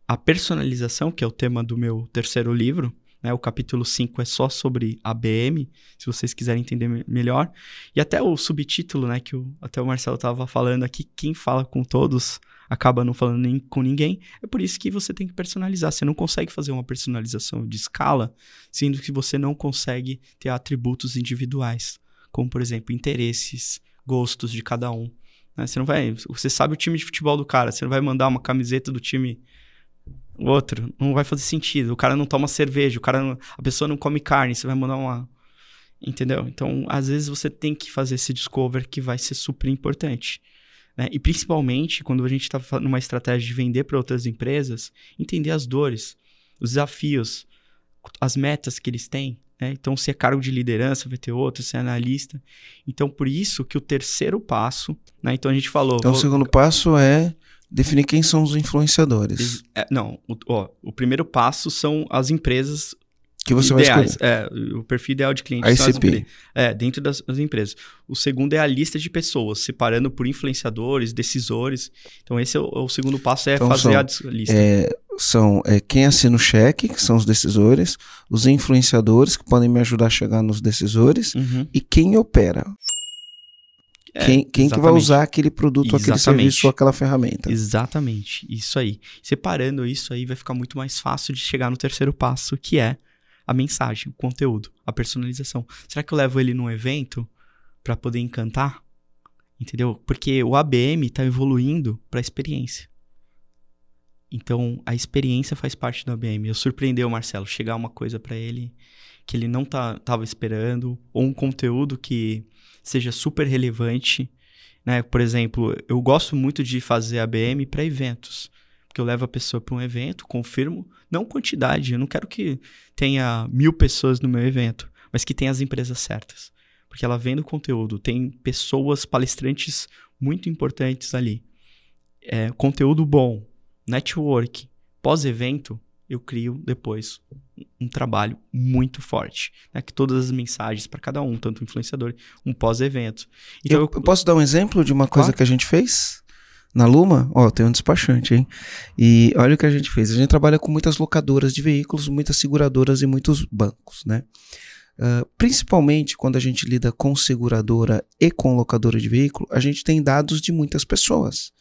A: a personalização, que é o tema do meu terceiro livro, né, o capítulo 5 é só sobre ABM, se vocês quiserem entender melhor. E até o subtítulo, né, que o, até o Marcelo estava falando aqui, quem fala com todos acaba não falando nem com ninguém. É por isso que você tem que personalizar. Você não consegue fazer uma personalização de escala, sendo que você não consegue ter atributos individuais, como por exemplo interesses, gostos de cada um. Né? Você não vai, você sabe o time de futebol do cara, você não vai mandar uma camiseta do time outro, não vai fazer sentido. O cara não toma cerveja, o cara não, a pessoa não come carne, você vai mandar uma Entendeu? Então, às vezes você tem que fazer esse discover que vai ser super importante. Né? E principalmente quando a gente está numa estratégia de vender para outras empresas, entender as dores, os desafios, as metas que eles têm. Né? Então, se é cargo de liderança, vai ter outro, se é analista. Então, por isso que o terceiro passo, né? Então a gente falou.
B: Então, vou... o segundo passo é definir quem são os influenciadores.
A: É, não, o, ó, o primeiro passo são as empresas
B: que você
A: ideais,
B: vai escolher.
A: É, o perfil ideal de cliente.
B: ICP.
A: É, dentro das, das, empresas. O segundo é a lista de pessoas, separando por influenciadores, decisores. Então, esse é o, o segundo passo, é então, fazer
B: são,
A: a lista.
B: É, são é, quem assina o cheque, que são os decisores, os influenciadores, que podem me ajudar a chegar nos decisores,
A: uhum.
B: e quem opera. É, quem, quem que vai usar aquele produto, exatamente. aquele serviço ou aquela ferramenta.
A: Exatamente, isso aí. Separando isso aí vai ficar muito mais fácil de chegar no terceiro passo, que é a mensagem, o conteúdo, a personalização. Será que eu levo ele num evento para poder encantar? Entendeu? Porque o ABM está evoluindo para a experiência. Então, a experiência faz parte do ABM. Eu surpreendeu o Marcelo chegar uma coisa para ele que ele não tá, tava esperando, ou um conteúdo que seja super relevante. Né? Por exemplo, eu gosto muito de fazer ABM para eventos que eu levo a pessoa para um evento, confirmo, não quantidade, eu não quero que tenha mil pessoas no meu evento, mas que tenha as empresas certas. Porque ela vendo conteúdo, tem pessoas, palestrantes muito importantes ali. É, conteúdo bom, network, pós-evento, eu crio depois um trabalho muito forte, né? que todas as mensagens para cada um, tanto influenciador, um pós-evento.
B: Então, eu, eu, posso dar um exemplo de uma coisa claro. que a gente fez? Na Luma, ó, tem um despachante, hein? E olha o que a gente fez. A gente trabalha com muitas locadoras de veículos, muitas seguradoras e muitos bancos, né? Uh, principalmente quando a gente lida com seguradora e com locadora de veículo, a gente tem dados de muitas pessoas,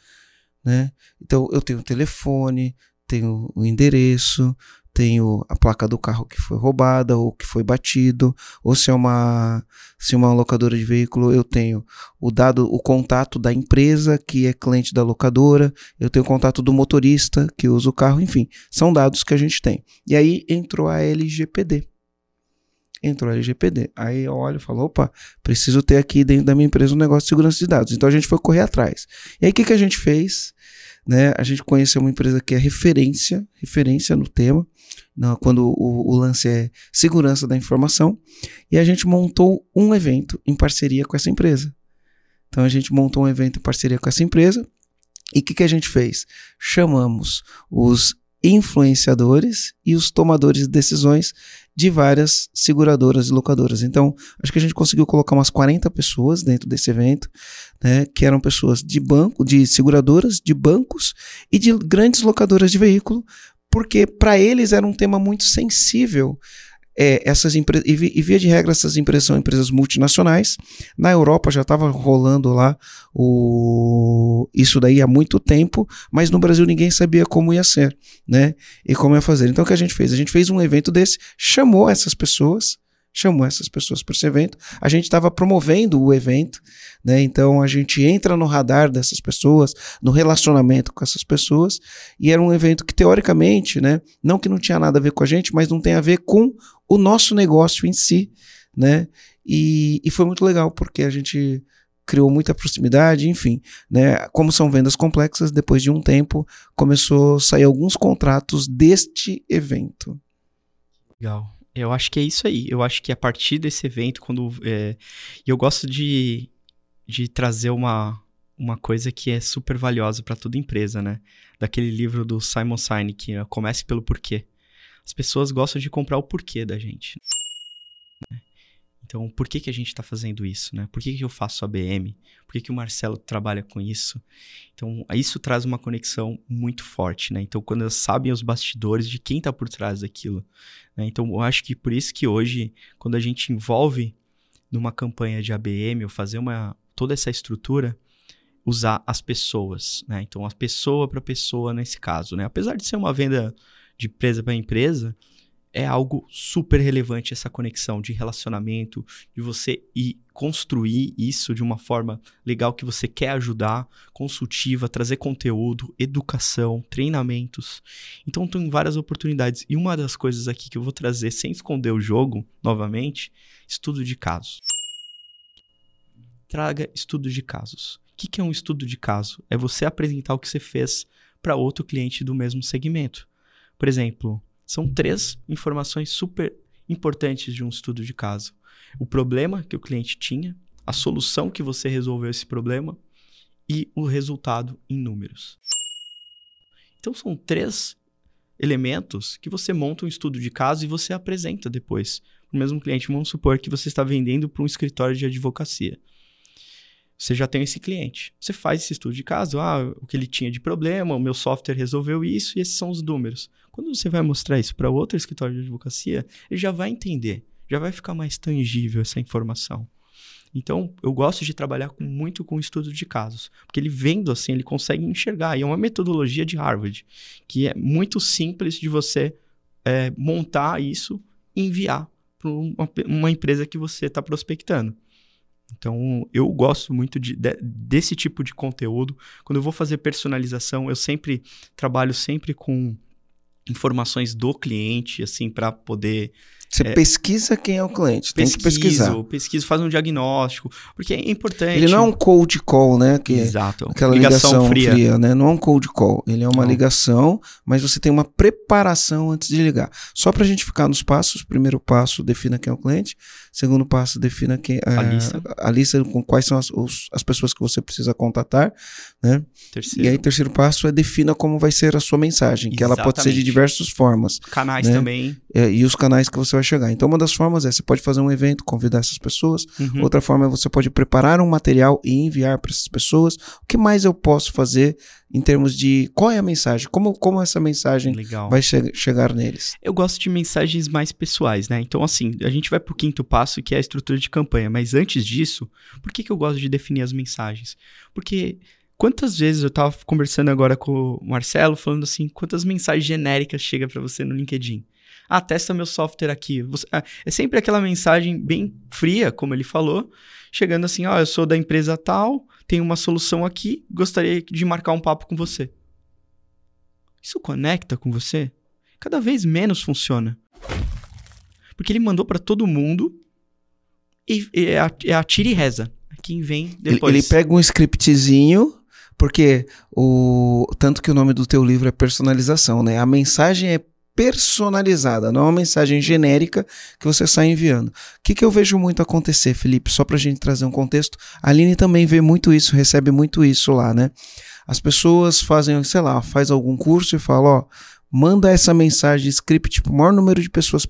B: né? Então eu tenho o telefone, tenho o endereço, tenho a placa do carro que foi roubada ou que foi batido, ou se é uma se é uma locadora de veículo, eu tenho o dado, o contato da empresa que é cliente da locadora, eu tenho o contato do motorista que usa o carro, enfim, são dados que a gente tem. E aí entrou a LGPD. Entrou a LGPD. Aí eu olho e falo, opa, preciso ter aqui dentro da minha empresa um negócio de segurança de dados. Então a gente foi correr atrás. E aí o que, que a gente fez? Né? A gente conheceu uma empresa que é referência, referência no tema, quando o, o, lance é segurança da informação, e a gente montou um evento em parceria com essa empresa. Então a gente montou um evento em parceria com essa empresa, e o que, que a gente fez? Chamamos os influenciadores e os tomadores de decisões de várias seguradoras e locadoras. Então, acho que a gente conseguiu colocar umas 40 pessoas dentro desse evento, né, que eram pessoas de banco, de seguradoras, de bancos e de grandes locadoras de veículo, porque para eles era um tema muito sensível é, essas empresas, e, e via de regra, essas empresas são empresas multinacionais. Na Europa já estava rolando lá o, isso daí há muito tempo, mas no Brasil ninguém sabia como ia ser, né? E como ia fazer. Então o que a gente fez? A gente fez um evento desse, chamou essas pessoas, chamou essas pessoas para esse evento. A gente estava promovendo o evento, né? Então a gente entra no radar dessas pessoas, no relacionamento com essas pessoas, e era um evento que teoricamente, né? Não que não tinha nada a ver com a gente, mas não tem a ver com o nosso negócio em si, né? E, e foi muito legal porque a gente criou muita proximidade, enfim, né? Como são vendas complexas, depois de um tempo começou a sair alguns contratos deste evento.
A: Legal. Eu acho que é isso aí. Eu acho que a partir desse evento, quando. É, eu gosto de, de trazer uma, uma coisa que é super valiosa para toda empresa, né? Daquele livro do Simon Sinek, né? Comece pelo porquê. As pessoas gostam de comprar o porquê da gente. né? Então, por que, que a gente está fazendo isso, né? Por que, que eu faço ABM? Por que, que o Marcelo trabalha com isso? Então, isso traz uma conexão muito forte, né? Então, quando elas sabem os bastidores de quem está por trás daquilo. né? Então, eu acho que por isso que hoje, quando a gente envolve numa campanha de ABM ou fazer uma toda essa estrutura, usar as pessoas, né? Então, a pessoa para pessoa nesse caso, né? Apesar de ser uma venda de empresa para empresa, é algo super relevante essa conexão de relacionamento, de você ir construir isso de uma forma legal que você quer ajudar, consultiva, trazer conteúdo, educação, treinamentos. Então tem várias oportunidades. E uma das coisas aqui que eu vou trazer sem esconder o jogo, novamente, estudo de casos. Traga estudo de casos. O que que é um estudo de caso? É você apresentar o que você fez para outro cliente do mesmo segmento. Por exemplo, são três informações super importantes de um estudo de caso: o problema que o cliente tinha, a solução que você resolveu esse problema e o resultado em números. Então são três elementos que você monta um estudo de caso e você apresenta depois o mesmo cliente. Vamos supor que você está vendendo para um escritório de advocacia. Você já tem esse cliente. Você faz esse estudo de caso, ah, o que ele tinha de problema, o meu software resolveu isso e esses são os números. Quando você vai mostrar isso para outro escritório de advocacia, ele já vai entender, já vai ficar mais tangível essa informação. Então, eu gosto de trabalhar com, muito com estudo de casos, porque ele vendo assim, ele consegue enxergar. E é uma metodologia de Harvard, que é muito simples de você é, montar isso e enviar para uma, uma empresa que você está prospectando. Então, eu gosto muito de, de, desse tipo de conteúdo. Quando eu vou fazer personalização, eu sempre trabalho sempre com informações do cliente, assim, para poder
B: Você
A: É.
B: pesquisa quem é o cliente, tem que pesquisar.
A: pesquiso, pesquiso, faz um diagnóstico, porque é importante.
B: Ele não é um cold call, né? Que é
A: Exato.
B: aquela ligação, fria. né? Não é um cold call. Ele é uma
A: Não.
B: ligação, mas você tem uma preparação antes de ligar. Só pra gente ficar nos passos, primeiro passo, defina quem é o cliente. Segundo passo, defina quem
A: A
B: é,
A: lista.
B: a lista com quais são as, os- as pessoas que você precisa contatar, né?
A: Terceiro,
B: E aí, terceiro passo é defina como vai ser a sua mensagem, que ela pode ser de
A: Exatamente.
B: diversas formas.
A: canais
B: né?
A: também.
B: é, e os canais que você vai chegar. Então, uma das formas é você pode fazer um evento, convidar essas pessoas.
A: Uhum.
B: Outra forma é você pode preparar um material e enviar para essas pessoas. O que mais eu posso fazer em termos de qual é a mensagem? Como, como essa mensagem
A: Legal.
B: vai che- chegar neles?
A: Eu gosto de mensagens mais pessoais, né? Então, assim, a gente vai pro quinto passo, que é a estrutura de campanha. Mas antes disso, por que, que eu gosto de definir as mensagens? Porque quantas vezes eu tava conversando agora com o Marcelo, falando assim, quantas mensagens genéricas chega para você no LinkedIn? Ah, testa meu software aqui. Você- ah, é sempre aquela mensagem bem fria, como ele falou, chegando assim, ó, eu sou da empresa tal, tenho uma solução aqui, gostaria de marcar um papo com você. Isso conecta com você? Cada vez menos funciona. Porque ele mandou pra todo mundo e, e é, a- é atira e reza. Quem vem
B: Ele,
A: depois.
B: ele pega um scriptzinho, porque o tanto que o nome do teu livro é personalização, né? A mensagem é personalizada, não é uma mensagem genérica que você sai enviando. O que, que eu vejo muito acontecer, Felipe? Só pra gente trazer um contexto, a Aline também vê muito isso, recebe muito isso lá, né? As pessoas fazem, sei lá, faz algum curso e fala, ó, manda essa mensagem script pro maior número de pessoas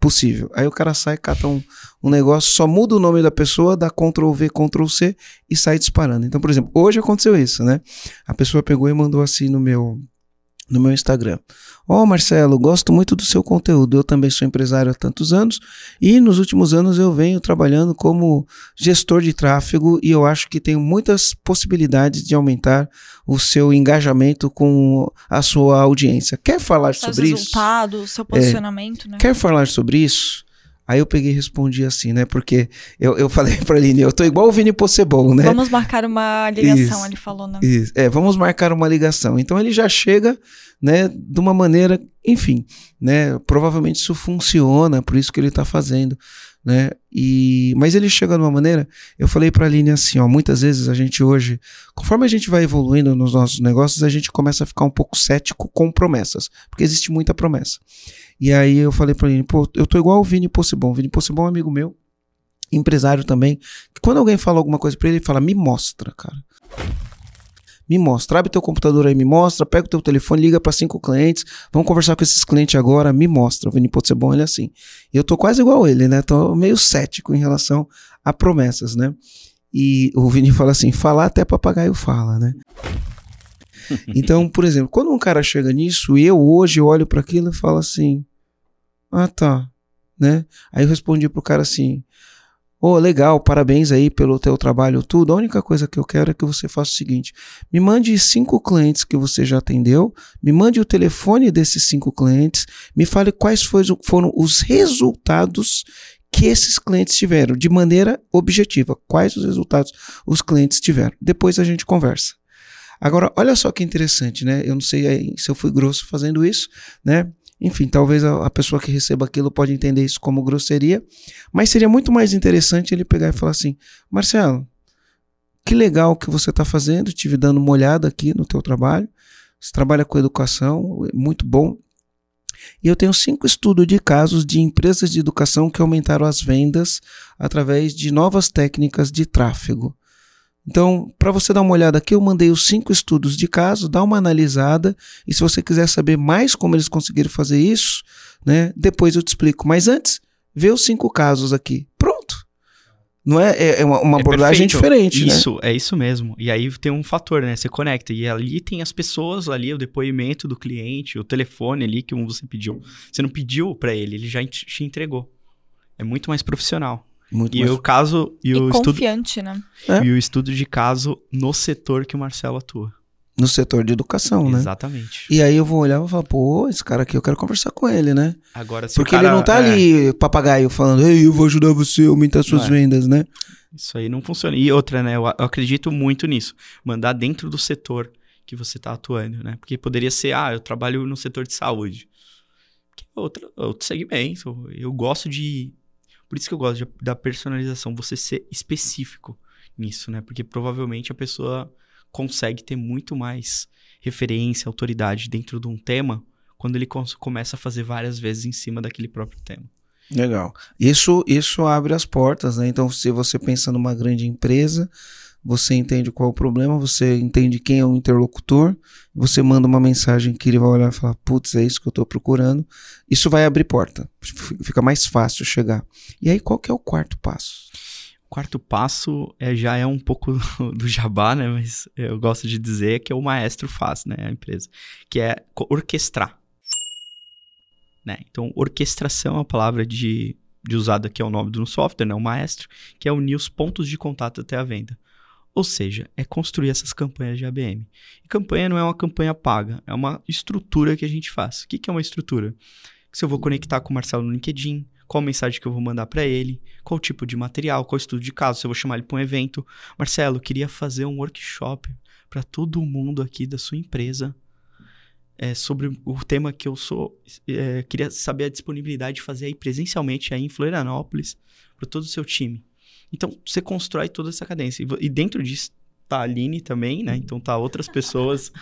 B: possível. Aí o cara sai, cata um, um negócio, só muda o nome da pessoa, dá Ctrl V, Ctrl C e sai disparando. Então, por exemplo, hoje aconteceu isso, né? A pessoa pegou e mandou assim no meu no meu Instagram. Ó, oh, Marcelo, gosto muito do seu conteúdo. Eu também sou empresário há tantos anos e nos últimos anos eu venho trabalhando como gestor de tráfego e eu acho que tenho muitas possibilidades de aumentar o seu engajamento com a sua audiência. Quer falar sobre isso?
C: resultados, seu posicionamento, né?
B: Quer falar sobre isso? Aí eu peguei e respondi assim, né? Porque eu, eu falei pra Aline, eu tô igual o Vini Possebon, né?
C: Vamos marcar uma ligação,
B: Isso.
C: ele falou, né?
B: Isso. É, vamos marcar uma ligação. Então ele já chega, né, de uma maneira, enfim, né? Provavelmente isso funciona, por isso que ele tá fazendo, né? E mas ele chega de uma maneira, eu falei para Aline assim, ó, muitas vezes a gente hoje, conforme a gente vai evoluindo nos nossos negócios, a gente começa a ficar um pouco cético com promessas, porque existe muita promessa. E aí eu falei pra Aline, pô, eu tô igual o Vini Possebon. O Vini Possebon é um amigo meu, empresário também. que Quando alguém fala alguma coisa pra ele, ele fala, me mostra, cara. Me mostra, abre teu computador aí, me mostra, pega o teu telefone, liga para cinco clientes, vamos conversar com esses clientes agora, me mostra. O Vini Possebon, ele é assim. Eu tô quase igual ele, né? Tô meio cético em relação a promessas, né? E o Vini fala assim, falar até papagaio fala, né? Então, por exemplo, quando um cara chega nisso, e eu hoje olho para aquilo e falo assim: "Ah, tá", né? Aí eu respondi pro cara assim: "Ô, legal, parabéns aí pelo teu trabalho tudo. A única coisa que eu quero é que você faça o seguinte: me mande cinco clientes que você já atendeu, me mande o telefone desses cinco clientes, me fale quais foram os resultados que esses clientes tiveram, de maneira objetiva. Quais os resultados os clientes tiveram. Depois a gente conversa. Agora, olha só que interessante, né? Eu não sei se eu fui grosso fazendo isso, né? Enfim, talvez a, a pessoa que receba aquilo pode entender isso como grosseria, mas seria muito mais interessante ele pegar e falar assim: Marcelo, que legal que você está fazendo, tive dando uma olhada aqui no teu trabalho, você trabalha com educação, muito bom. E eu tenho cinco estudos de casos de empresas de educação que aumentaram as vendas através de novas técnicas de tráfego. Então, para você dar uma olhada aqui, eu mandei os cinco estudos de caso, dá uma analisada, e se você quiser saber mais como eles conseguiram fazer isso, né, depois eu te explico. Mas antes, vê os cinco casos aqui. Pronto. Não é, é, é uma, uma
A: É
B: abordagem
A: perfeito.
B: diferente, né?
A: Isso, é isso mesmo. E aí tem um fator, né? Você conecta. E ali tem as pessoas ali, o depoimento do cliente, o telefone ali que você pediu. Você não pediu pra ele, ele já te entregou. É muito mais profissional.
B: Muito
A: E
B: mais-
A: o caso e,
C: E,
A: o estudo
C: confiante, né?
B: É.
A: e o estudo de caso no setor que o Marcelo atua.
B: no setor de educação, né?
A: Exatamente.
B: E aí eu vou olhar e vou falar, pô, esse cara aqui eu quero conversar com ele, né?
A: Agora se o
B: Porque
A: cara-
B: ele não tá
A: é,
B: ali papagaio falando, ei, eu vou ajudar você a aumentar suas
A: Não é.
B: vendas, né?
A: Isso aí não funciona. E outra, né? Eu, eu acredito muito nisso. Mandar dentro do setor que você está atuando, né? Porque poderia ser, ah, eu trabalho no setor de saúde. Que é outra, outro segmento. Eu gosto de. Por isso que eu gosto de- da personalização, você ser específico nisso, né? Porque provavelmente a pessoa consegue ter muito mais referência, autoridade dentro de um tema quando ele começa a fazer várias vezes em cima daquele próprio tema.
B: Legal. Isso, isso abre as portas, né? Então, se você pensa numa grande empresa, você entende qual é o problema, você entende quem é o interlocutor, você manda uma mensagem que ele vai olhar e falar, putz, é isso que eu estou procurando. Isso vai abrir porta. Fica mais fácil chegar. E aí, qual que é o quarto passo?
A: O quarto passo é, já é um pouco do jabá, né? Mas eu gosto de dizer que é o maestro faz, né? A empresa. Que é orquestrar. Né? Então, orquestração é uma palavra de, de usada que é o nome do software, né? O maestro, que é unir os pontos de contato até a venda. Ou seja, é construir essas campanhas de ABM. E campanha não é uma campanha paga, é uma estrutura que a gente faz. O que, que é uma estrutura? Se eu vou conectar com o Marcelo no LinkedIn, qual mensagem que eu vou mandar para ele, qual tipo de material, qual estudo de caso, se eu vou chamar ele para um evento. Marcelo, queria fazer um workshop para todo mundo aqui da sua empresa é, sobre o tema que eu sou. é, queria saber a disponibilidade de fazer aí presencialmente aí em Florianópolis para todo o seu time. Então, você constrói toda essa cadência. E dentro disso tá a Aline também, né? Então tá outras pessoas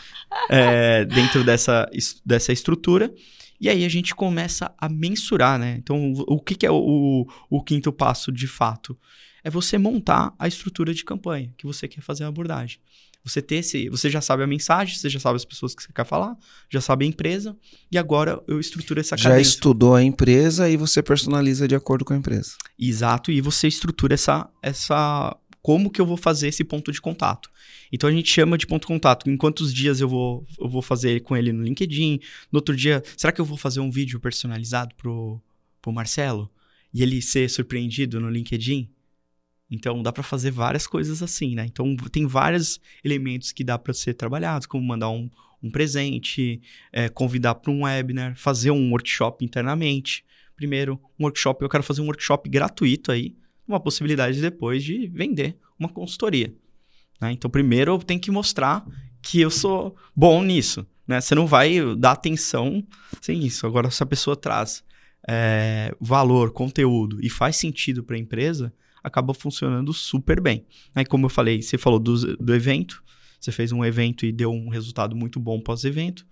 A: é, dentro dessa, es- dessa estrutura. E aí a gente começa a mensurar, né? Então, o que, que é o, o, o quinto passo de fato? É você montar a estrutura de campanha que você quer fazer a abordagem. Você ter esse, você já sabe a mensagem, você já sabe as pessoas que você quer falar, já sabe a empresa, e agora eu estruturo essa
B: Já estudou a empresa e você personaliza de acordo com a empresa.
A: Exato, e você estrutura essa, essa como que eu vou fazer esse ponto de contato. Então a gente chama de ponto de contato. Em quantos dias eu vou, eu vou fazer com ele no LinkedIn? No outro dia, será que eu vou fazer um vídeo personalizado pro, pro Marcelo? E ele ser surpreendido no LinkedIn? Então dá para fazer várias coisas assim, né? Então tem vários elementos que dá para ser trabalhados, como mandar um, um presente, é, convidar para um webinar, fazer um workshop internamente. Primeiro, um workshop, eu quero fazer um workshop gratuito aí, uma possibilidade depois de vender uma consultoria. Né? Então, primeiro eu tenho que mostrar que eu sou bom nisso. Né? Você não vai dar atenção sem isso. Agora, se a pessoa traz é, valor, conteúdo e faz sentido para a empresa, acaba funcionando super bem. Aí, como eu falei, você falou do, do evento, você fez um evento e deu um resultado muito bom pós-evento.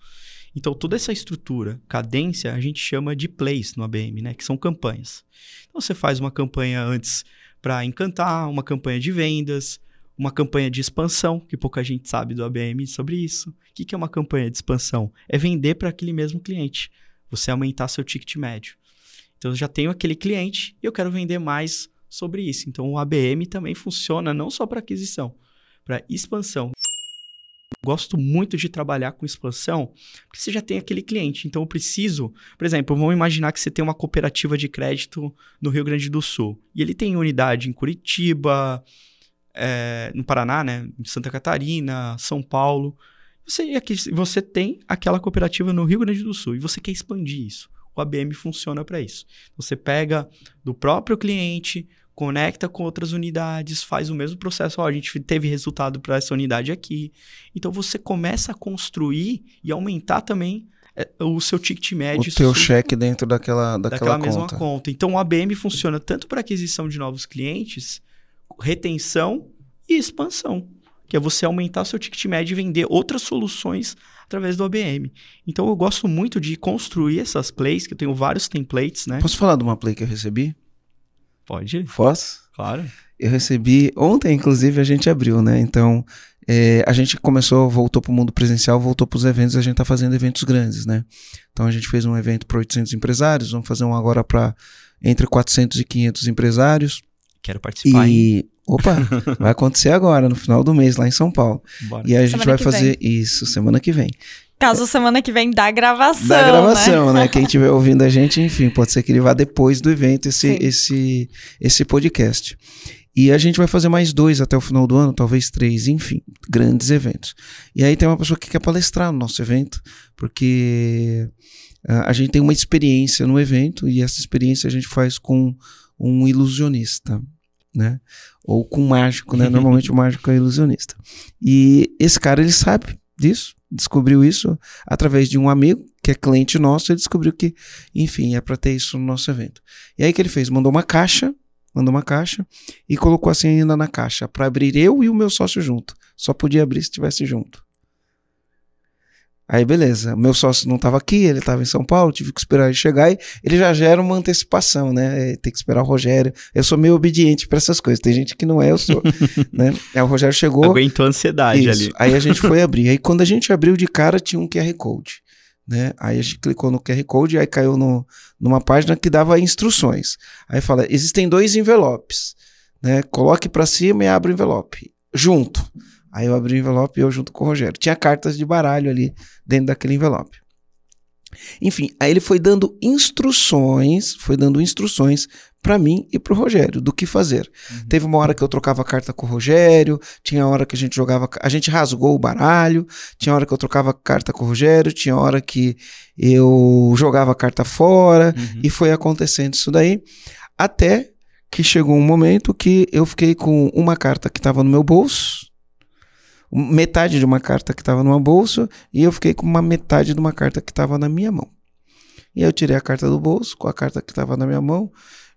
A: Então, toda essa estrutura, cadência, a gente chama de plays no ABM, né? Que são campanhas. Então, você faz uma campanha antes para encantar, uma campanha de vendas, uma campanha de expansão, que pouca gente sabe do ABM sobre isso. O que é uma campanha de expansão? É vender para aquele mesmo cliente. Você aumentar seu ticket médio. Então, eu já tenho aquele cliente e eu quero vender mais sobre isso. Então, o ABM também funciona não só para aquisição, para expansão. Gosto muito de trabalhar com expansão, porque você já tem aquele cliente. Então, eu preciso, por exemplo, vamos imaginar que você tem uma cooperativa de crédito no Rio Grande do Sul e ele tem unidade em Curitiba, é, no Paraná, né? Em Santa Catarina, São Paulo. Você, você tem aquela cooperativa no Rio Grande do Sul e você quer expandir isso. O ABM funciona para isso. Você pega do próprio cliente, conecta com outras unidades, faz o mesmo processo. Ó, a gente teve resultado para essa unidade aqui. Então você começa a construir e aumentar também é, o seu ticket médio.
B: O teu cheque dentro daquela, daquela,
A: daquela
B: conta.
A: mesma conta. Então o ABM funciona tanto para aquisição de novos clientes, retenção e expansão, que é você aumentar seu ticket médio e vender outras soluções através do ABM. Então eu gosto muito de construir essas plays, que eu tenho vários templates, né?
B: Posso falar de uma play que eu recebi?
A: Pode,
B: Posso?
A: claro.
B: Eu recebi, ontem inclusive a gente abriu, né? Então é, a gente começou, voltou para o mundo presencial, voltou para os eventos, a gente está fazendo eventos grandes, né? Então a gente fez um evento para 800 empresários, vamos fazer um agora para entre 400 e 500 empresários.
A: Quero participar.
B: E,
A: hein?
B: Opa, vai acontecer agora, no final do mês, lá em São Paulo.
A: Bora.
B: E aí a gente
C: Semana
B: vai fazer isso semana que vem.
C: Caso semana que vem da gravação.
B: Da gravação,
C: né?
B: né? Quem estiver ouvindo a gente, enfim, pode ser que ele vá depois do evento esse,
C: Sim.
B: esse, esse podcast. E a gente vai fazer mais dois até o final do ano, talvez três, enfim, grandes eventos. E aí tem uma pessoa que quer palestrar no nosso evento, porque ah, a gente tem uma experiência no evento e essa experiência a gente faz com um ilusionista, né? Ou com mágico, né? Normalmente o mágico é ilusionista. E esse cara, ele sabe disso, descobriu isso através de um amigo que é cliente nosso, ele descobriu que, enfim, é para ter isso no nosso evento. E aí que ele fez? Mandou uma caixa, mandou uma caixa e colocou assim ainda na caixa para abrir eu e o meu sócio junto. Só podia abrir se estivesse junto. Aí beleza, meu sócio não estava aqui, ele estava em São Paulo, tive que esperar ele chegar e ele já gera uma antecipação, né? É, Tem que esperar o Rogério. Eu sou meio obediente para essas coisas. Tem gente que não é, eu sou, né? Aí o Rogério chegou,
A: Aguentou a ansiedade
B: isso.
A: ali.
B: Aí a gente foi abrir. Aí quando a gente abriu de cara, tinha um QR Code. Né? Aí a gente clicou no QR Code, aí caiu no, numa página que dava instruções. Aí fala: existem dois envelopes. Né? Coloque para cima e abre o envelope. Junto. Aí eu abri o envelope e eu junto com o Rogério. Tinha cartas de baralho ali dentro daquele envelope. Enfim, aí ele foi dando instruções, foi dando instruções para mim e pro Rogério do que fazer. Teve uma hora que eu trocava carta com o Rogério, tinha hora que a gente jogava, a gente rasgou o baralho, tinha hora que eu trocava carta com o Rogério, tinha hora que eu jogava a carta fora
A: Uhum.
B: e foi acontecendo isso daí até que chegou um momento que eu fiquei com uma carta que estava no meu bolso, metade de uma carta que estava numa bolsa e eu fiquei com uma metade de uma carta que estava na minha mão. E eu tirei a carta do bolso com a carta que estava na minha mão,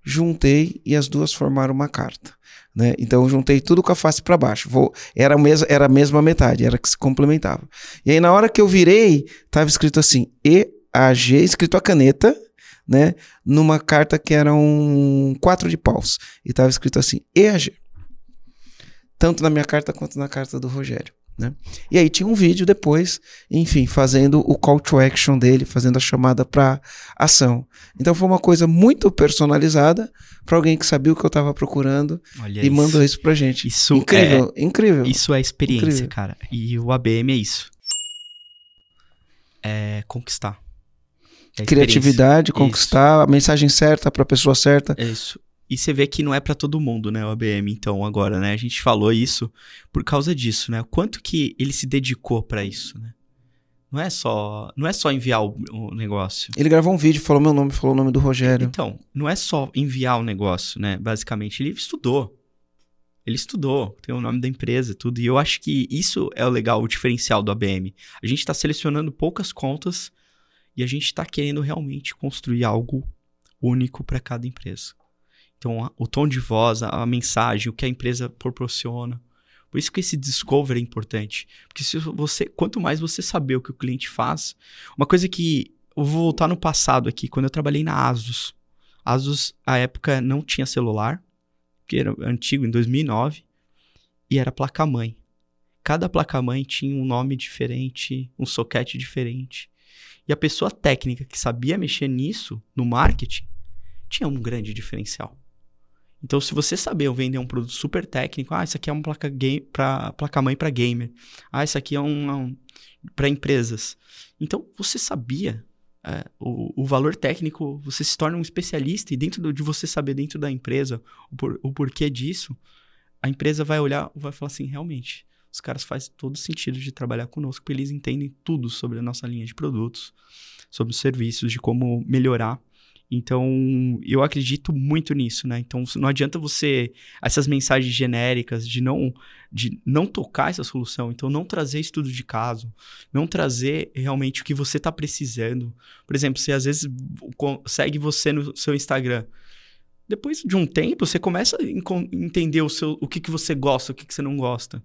B: juntei e as duas formaram uma carta. Né? Então eu juntei tudo com a face para baixo. Vou, era, a mes, era a mesma metade, era que se complementava. E aí na hora que eu virei, estava escrito assim: EAG, escrito a caneta, né? Numa carta que era um quatro de paus. E estava escrito assim: EAG tanto na minha carta quanto na carta do Rogério. Né? E aí tinha um vídeo depois, enfim, fazendo o call to action dele, fazendo a chamada para ação. Então foi uma coisa muito personalizada para alguém que sabia o que eu estava procurando
A: Olha
B: e
A: isso.
B: mandou isso pra gente.
A: Isso
B: incrível, incrível.
A: Isso é experiência,
B: Incrível.
A: cara. E o ABM é isso. É conquistar. É.
B: Criatividade, conquistar a mensagem certa para a pessoa certa.
A: É isso. E você vê que não é pra todo mundo, né, o ABM, então, agora, né? A gente falou isso por causa disso, né? O quanto que ele se dedicou pra isso, né? Não é só, não é só enviar o, o negócio.
B: Ele gravou um vídeo, falou meu nome, falou o nome do Rogério.
A: Então, não é só enviar o negócio, né? Basicamente, ele estudou. Ele estudou, tem o nome da empresa, tudo. E eu acho que isso é o legal, o diferencial do ABM. A gente está selecionando poucas contas e a gente está querendo realmente construir algo único para cada empresa. Então, a- o tom de voz, a, a mensagem, o que a empresa proporciona. Por isso que esse discover é importante. Porque se você, quanto mais você saber o que o cliente faz, uma coisa que eu vou voltar no passado aqui, quando eu trabalhei na Asus. Asus, à época, não tinha celular, que era antigo, em 2009, e era placa-mãe. Cada placa-mãe tinha um nome diferente, um socket diferente. E a pessoa técnica que sabia mexer nisso, no marketing, tinha um grande diferencial. Então, se você saber vender um produto super técnico, ah, isso aqui é uma placa game para placa-mãe para gamer. Ah, isso aqui é um, um para empresas. Então, você sabia é, o, o valor técnico, você se torna um especialista e dentro do- de você saber dentro da empresa o, por- o porquê disso, a empresa vai olhar, vai falar assim, realmente, os caras fazem todo sentido de trabalhar conosco, porque eles entendem tudo sobre a nossa linha de produtos, sobre os serviços, de como melhorar. Então, eu acredito muito nisso, né? Então, não adianta você essas mensagens genéricas de não de não tocar essa solução, então não trazer estudo de caso, não trazer realmente o que você está precisando. Por exemplo, você às vezes segue você no seu Instagram. Depois de um tempo, você começa a entender o, seu, o que, que você gosta, o que, que você não gosta.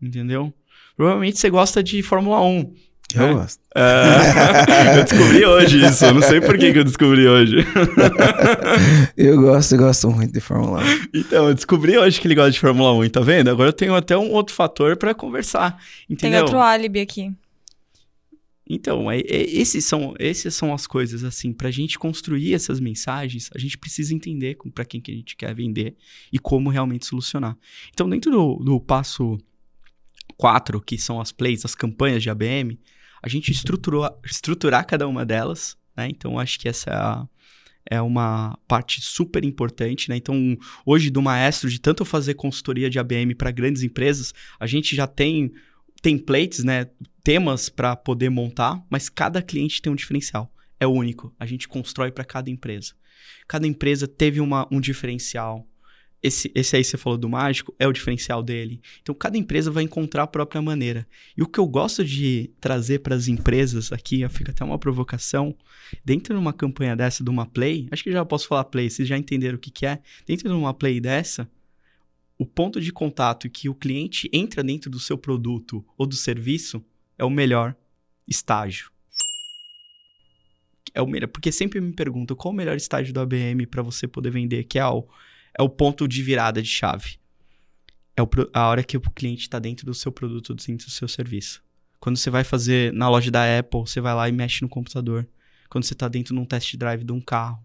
A: Entendeu? Provavelmente você gosta de Fórmula 1.
B: Eu
A: É.
B: gosto.
A: É, eu descobri hoje isso. Eu não sei por que, que eu descobri hoje.
B: Eu gosto, eu gosto muito de Fórmula 1.
A: Então, eu descobri hoje que ele gosta de Fórmula 1, tá vendo? Agora eu tenho até um outro fator pra conversar.
C: Tem
A: Entendeu?
C: outro álibi aqui.
A: Então, é, é- esses são, essas são as coisas, assim, pra gente construir essas mensagens, a gente precisa entender com, pra quem que a gente quer vender e como realmente solucionar. Então, dentro do, do passo 4, que são as plays, as campanhas de ABM, a gente estruturou, estruturar cada uma delas, né? Então, acho que essa é, é uma parte super importante, né? Então, hoje do maestro, de tanto fazer consultoria de ABM para grandes empresas, a gente já tem templates, né? Temas para poder montar, mas cada cliente tem um diferencial. É único. A gente constrói para cada empresa. Cada empresa teve uma, um diferencial. Esse, esse aí você falou do mágico é o diferencial dele. Então, cada empresa vai encontrar a própria maneira. E o que eu gosto de trazer para as empresas aqui, fica até uma provocação, dentro de uma campanha dessa, de uma play, acho que já posso falar play, vocês já entenderam o que, que é. Dentro de uma play dessa, o ponto de contato que o cliente entra dentro do seu produto ou do serviço é o melhor estágio. É o melhor, porque sempre me perguntam qual o melhor estágio do ABM para você poder vender, que é o, é o ponto de virada de chave. É o a hora que o cliente está dentro do seu produto, dentro do seu serviço. Quando você vai fazer na loja da Apple, você vai lá e mexe no computador. Quando você está dentro de um test drive de um carro.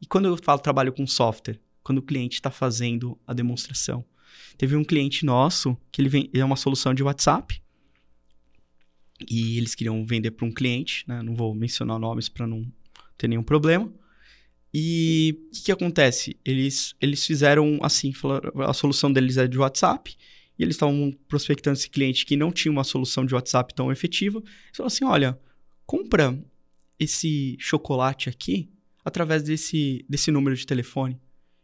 A: E quando eu falo trabalho com software, quando o cliente está fazendo a demonstração. Teve um cliente nosso que ele, vem, ele é uma solução de WhatsApp e eles queriam vender para um cliente, né? Não vou mencionar nomes para não ter nenhum problema. E o que, que acontece? Eles, eles fizeram assim, a solução deles é de WhatsApp e eles estavam prospectando esse cliente que não tinha uma solução de WhatsApp tão efetiva. Eles falaram assim, olha, compra esse chocolate aqui através desse, desse número de telefone,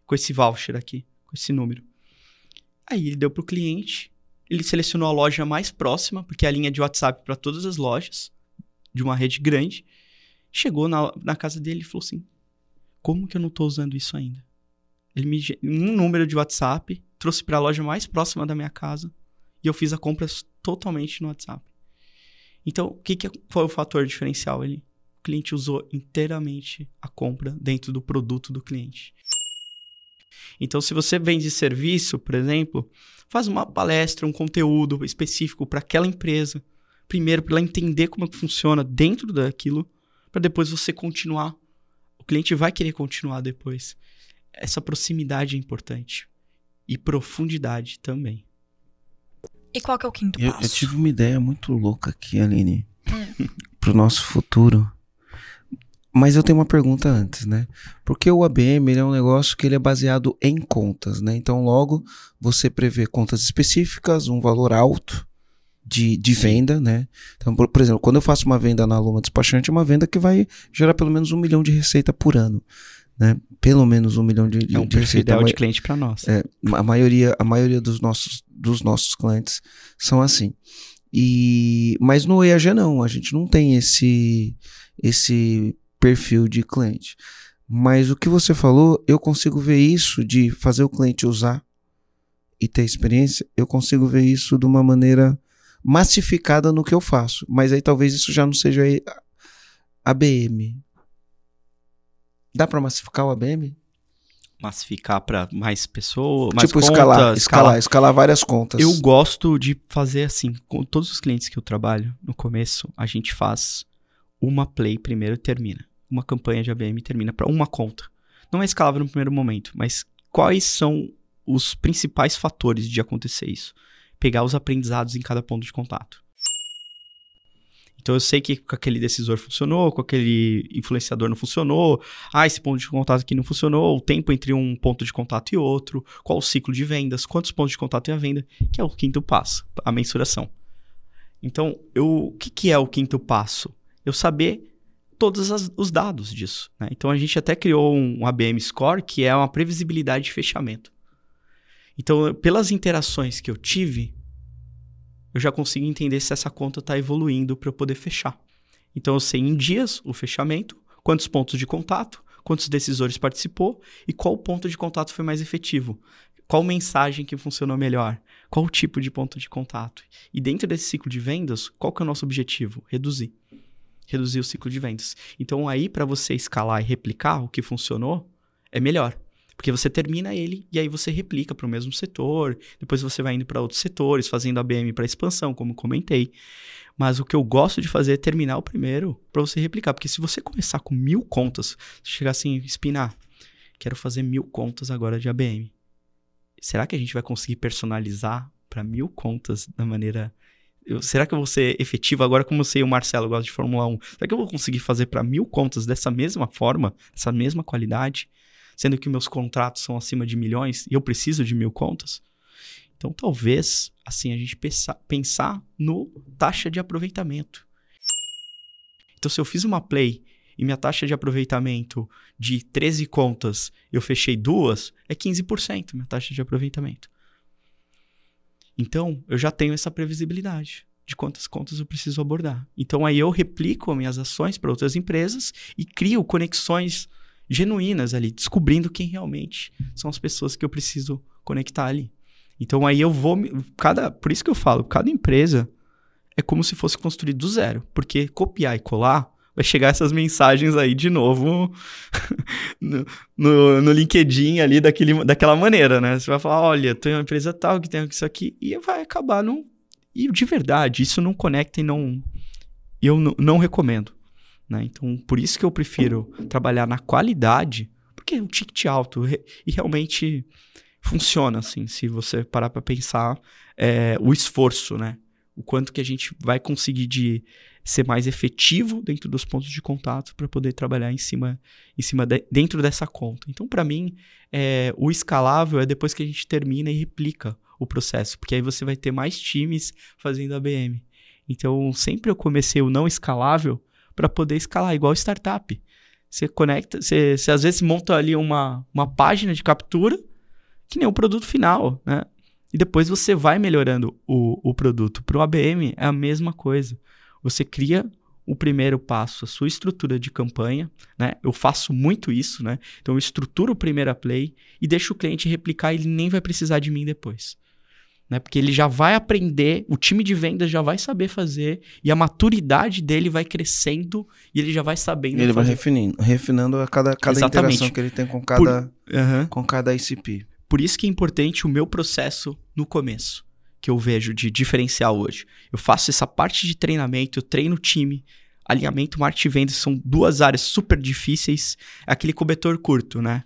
A: com esse voucher aqui, com esse número. Aí ele deu para o cliente, ele selecionou a loja mais próxima, porque é a linha de WhatsApp para todas as lojas, de uma rede grande. Chegou na, na casa dele e falou assim: Como que eu não estou usando isso ainda? Ele me um número de WhatsApp, trouxe para a loja mais próxima da minha casa e eu fiz a compra totalmente no WhatsApp. Então, o que, que foi o fator diferencial ali? O cliente usou inteiramente a compra dentro do produto do cliente. Então, se você vende serviço, por exemplo, faz uma palestra, um conteúdo específico para aquela empresa. Primeiro, para ela entender como é que funciona dentro daquilo, para depois você continuar. O cliente vai querer continuar depois. Essa proximidade é importante. E profundidade também.
C: E qual que é o quinto
B: Eu,
C: passo?
B: eu tive uma ideia muito louca aqui, Aline, pro nosso futuro. Mas eu tenho uma pergunta antes, né? Porque o ABM ele é um negócio que ele é baseado em contas, né? Então, logo, você prevê contas específicas, um valor alto de, de venda, né? Então, por, por exemplo, quando eu faço uma venda na Luma Despachante, é uma venda que vai gerar pelo menos um milhão de receita por ano, né? Pelo menos um milhão de, de,
A: É um
B: de receita.
A: de cliente para nós.
B: é, a maioria, a maioria dos nossos, dos nossos clientes são assim. E, mas no EAG não, a gente não tem esse, esse perfil de cliente. Mas o que você falou, eu consigo ver isso de fazer o cliente usar e ter experiência, eu consigo ver isso de uma maneira massificada no que eu faço. Mas aí talvez isso já não seja ABM. Dá para massificar o ABM?
A: Massificar para mais pessoas, mais
B: tipo,
A: contas,
B: escalar, escalar, escalar várias contas.
A: Eu gosto de fazer assim, com todos os clientes que eu trabalho, no começo, a gente faz uma play primeiro e termina. Uma campanha de ABM termina para uma conta. Não é escalável no primeiro momento, mas quais são os principais fatores de acontecer isso? Pegar os aprendizados em cada ponto de contato. Então eu sei que com aquele decisor funcionou, com aquele influenciador não funcionou, ah, esse ponto de contato aqui não funcionou, o tempo entre um ponto de contato e outro, qual o ciclo de vendas, quantos pontos de contato tem a venda, que é o quinto passo, a mensuração. Então, eu, o que, que é o quinto passo? Eu saber todos as- os dados disso. né? Então, a gente até criou um, um ABM Score, que é uma previsibilidade de fechamento. Então, pelas interações que eu tive, eu já consigo entender se essa conta está evoluindo para eu poder fechar. Então, eu sei em dias o fechamento, quantos pontos de contato, quantos decisores participou e qual ponto de contato foi mais efetivo. Qual mensagem que funcionou melhor? Qual tipo de ponto de contato? E dentro desse ciclo de vendas, qual que é o nosso objetivo? Reduzir. Reduzir o ciclo de vendas. Então aí para você escalar e replicar o que funcionou, é melhor. Porque você termina ele e aí você replica para o mesmo setor, depois você vai indo para outros setores, fazendo ABM para expansão, como comentei. Mas o que eu gosto de fazer é terminar o primeiro para você replicar. Porque se você começar com mil contas, chegar assim, espinar, quero fazer mil contas agora de ABM. Será que a gente vai conseguir personalizar para mil contas da maneira. Eu- será que eu vou ser efetivo agora, como eu sei o Marcelo gosta de Fórmula 1? Será que eu vou conseguir fazer para mil contas dessa mesma forma, dessa mesma qualidade, sendo que meus contratos são acima de milhões e eu preciso de mil contas? Então, talvez, assim, a gente pensar, pensar no taxa de aproveitamento. Então, se eu fiz uma play e minha taxa de aproveitamento de 13 contas eu fechei duas, é 15% minha taxa de aproveitamento. Então, eu já tenho essa previsibilidade de quantas contas eu preciso abordar. Então, aí eu replico as minhas ações para outras empresas e crio conexões genuínas ali, descobrindo quem realmente são as pessoas que eu preciso conectar ali. Então, aí eu vou. Cada, por isso que eu falo, cada empresa é como se fosse construir do zero. Porque copiar e colar vai chegar essas mensagens aí de novo no, no, no LinkedIn ali daquele, daquela maneira, né? Você vai falar, olha, tem uma empresa tal que tem isso aqui, e vai acabar não. E de verdade, isso não conecta e não. Eu não recomendo. Né? Então, por isso que eu prefiro trabalhar na qualidade, porque é um ticket alto e realmente funciona, assim, se você parar para pensar é, o esforço, né? O quanto que a gente vai conseguir de ser mais efetivo dentro dos pontos de contato para poder trabalhar em cima, em cima de- dentro dessa conta. Então, para mim, é, o escalável é depois que a gente termina e replica o processo, porque aí você vai ter mais times fazendo ABM. Então, sempre eu comecei o não escalável para poder escalar, igual startup. Você conecta, você, você às vezes monta ali uma, uma página de captura, que nem o produto final, né? E depois você vai melhorando o, o produto. Para o ABM é a mesma coisa. Você cria o primeiro passo, a sua estrutura de campanha, né? Eu faço muito isso, né? Então eu estruturo o primeiro play e deixo o cliente replicar ele nem vai precisar de mim depois. Né? Porque ele já vai aprender, o time de vendas já vai saber fazer e a maturidade dele vai crescendo e ele já vai sabendo
B: Ele vai
A: fazer.
B: refinando, refinando a cada, cada
A: Exatamente.
B: interação que ele tem com cada,
A: Aham.
B: com cada ICP.
A: Por isso que é importante o meu processo no começo, que eu vejo de diferencial hoje. Eu faço essa parte de treinamento, eu treino o time, alinhamento, marketing e vendas são duas áreas super difíceis. É aquele cobertor curto, né?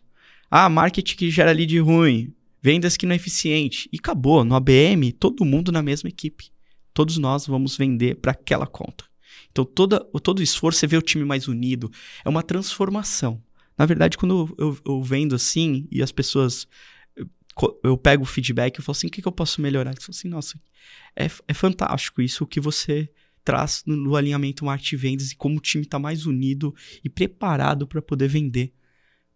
A: Ah, marketing que gera lead ruim, vendas que não é eficiente. E acabou. No ABM, todo mundo na mesma equipe. Todos nós vamos vender para aquela conta. Então, toda, todo o esforço, você vê o time mais unido, é uma transformação. Na verdade, quando eu, eu, eu vendo assim e as pessoas eu pego o feedback e falo assim, o que, que eu posso melhorar? Eles falam assim, nossa, é, é fantástico isso que você traz no, no alinhamento marketing vendas e como o time está mais unido e preparado para poder vender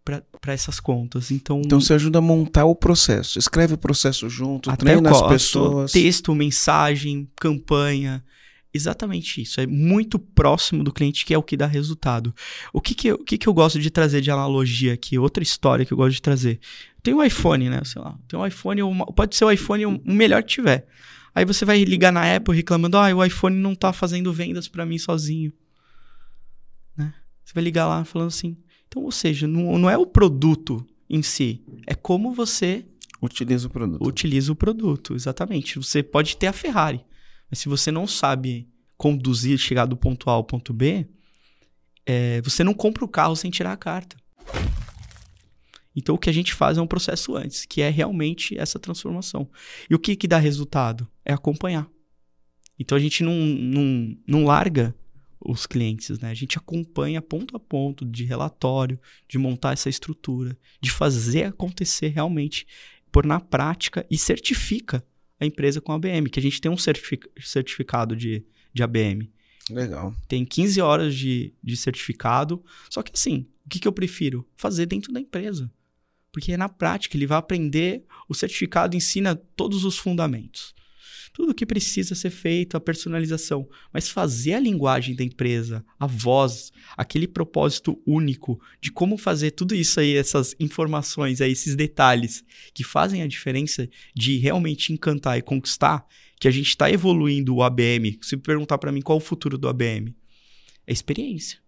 A: para essas contas. Então,
B: Então você ajuda a montar o processo. Escreve o processo junto,
A: até
B: treina as pessoas.
A: texto, mensagem, campanha, exatamente isso. É muito próximo do cliente que é o que dá resultado. O que que, eu, o que que eu gosto de trazer de analogia aqui? Outra história que eu gosto de trazer. Tem um iPhone, né? Sei lá, tem um iPhone, uma- pode ser o iPhone o o melhor que tiver. Aí você vai ligar na Apple reclamando, ah, o iPhone não tá fazendo vendas para mim sozinho. Né? Você vai ligar lá falando assim. Então, ou seja, não, não é o produto em si, é como você
B: Utiliza o produto.
A: utiliza o produto, exatamente. Você pode ter a Ferrari, mas se você não sabe conduzir, chegar do ponto A ao ponto B, é, você não compra o carro sem tirar a carta. Então o que a gente faz é um processo antes, que é realmente essa transformação. E o que, que dá resultado? É acompanhar. Então a gente não, não, não larga os clientes, né? A gente acompanha ponto a ponto de relatório, de montar essa estrutura, de fazer acontecer realmente pôr na prática e certifica a empresa com a ABM, que a gente tem um certific- certificado de, de ABM.
B: Legal.
A: Tem 15 horas de, de certificado, só que assim, o que, que eu prefiro? Fazer dentro da empresa. Porque é na prática, ele vai aprender, o certificado ensina todos os fundamentos. Tudo que precisa ser feito, a personalização. Mas fazer a linguagem da empresa, a voz, aquele propósito único de como fazer tudo isso aí, essas informações aí, esses detalhes que fazem a diferença de realmente encantar e conquistar, que a gente está evoluindo o ABM. Se perguntar para mim qual o futuro do ABM, é experiência.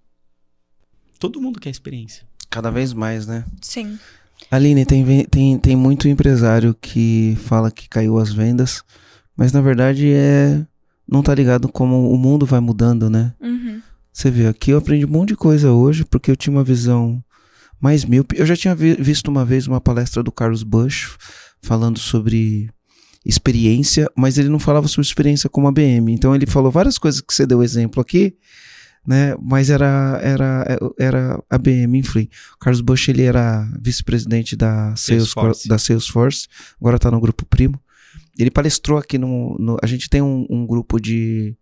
A: Todo mundo quer experiência.
B: Cada vez mais, né?
C: Sim.
B: Aline, tem, tem, tem muito empresário que fala que caiu as vendas, mas na verdade é. Não tá ligado como o mundo vai mudando, né?
C: Uhum.
B: Você vê, aqui eu aprendi um monte de coisa hoje, porque eu tinha uma visão mais míope. Eu já tinha vi- visto uma vez uma palestra do Carlos Bush falando sobre experiência, mas ele não falava sobre experiência como ABM. Então ele falou várias coisas que você deu exemplo aqui, né? Mas era era era ABM, enfim. O Carlos Bush ele era vice-presidente da Salesforce,
A: Salesforce.
B: da Salesforce, agora está no grupo Primo. Ele palestrou aqui no, no- a gente tem um, um grupo de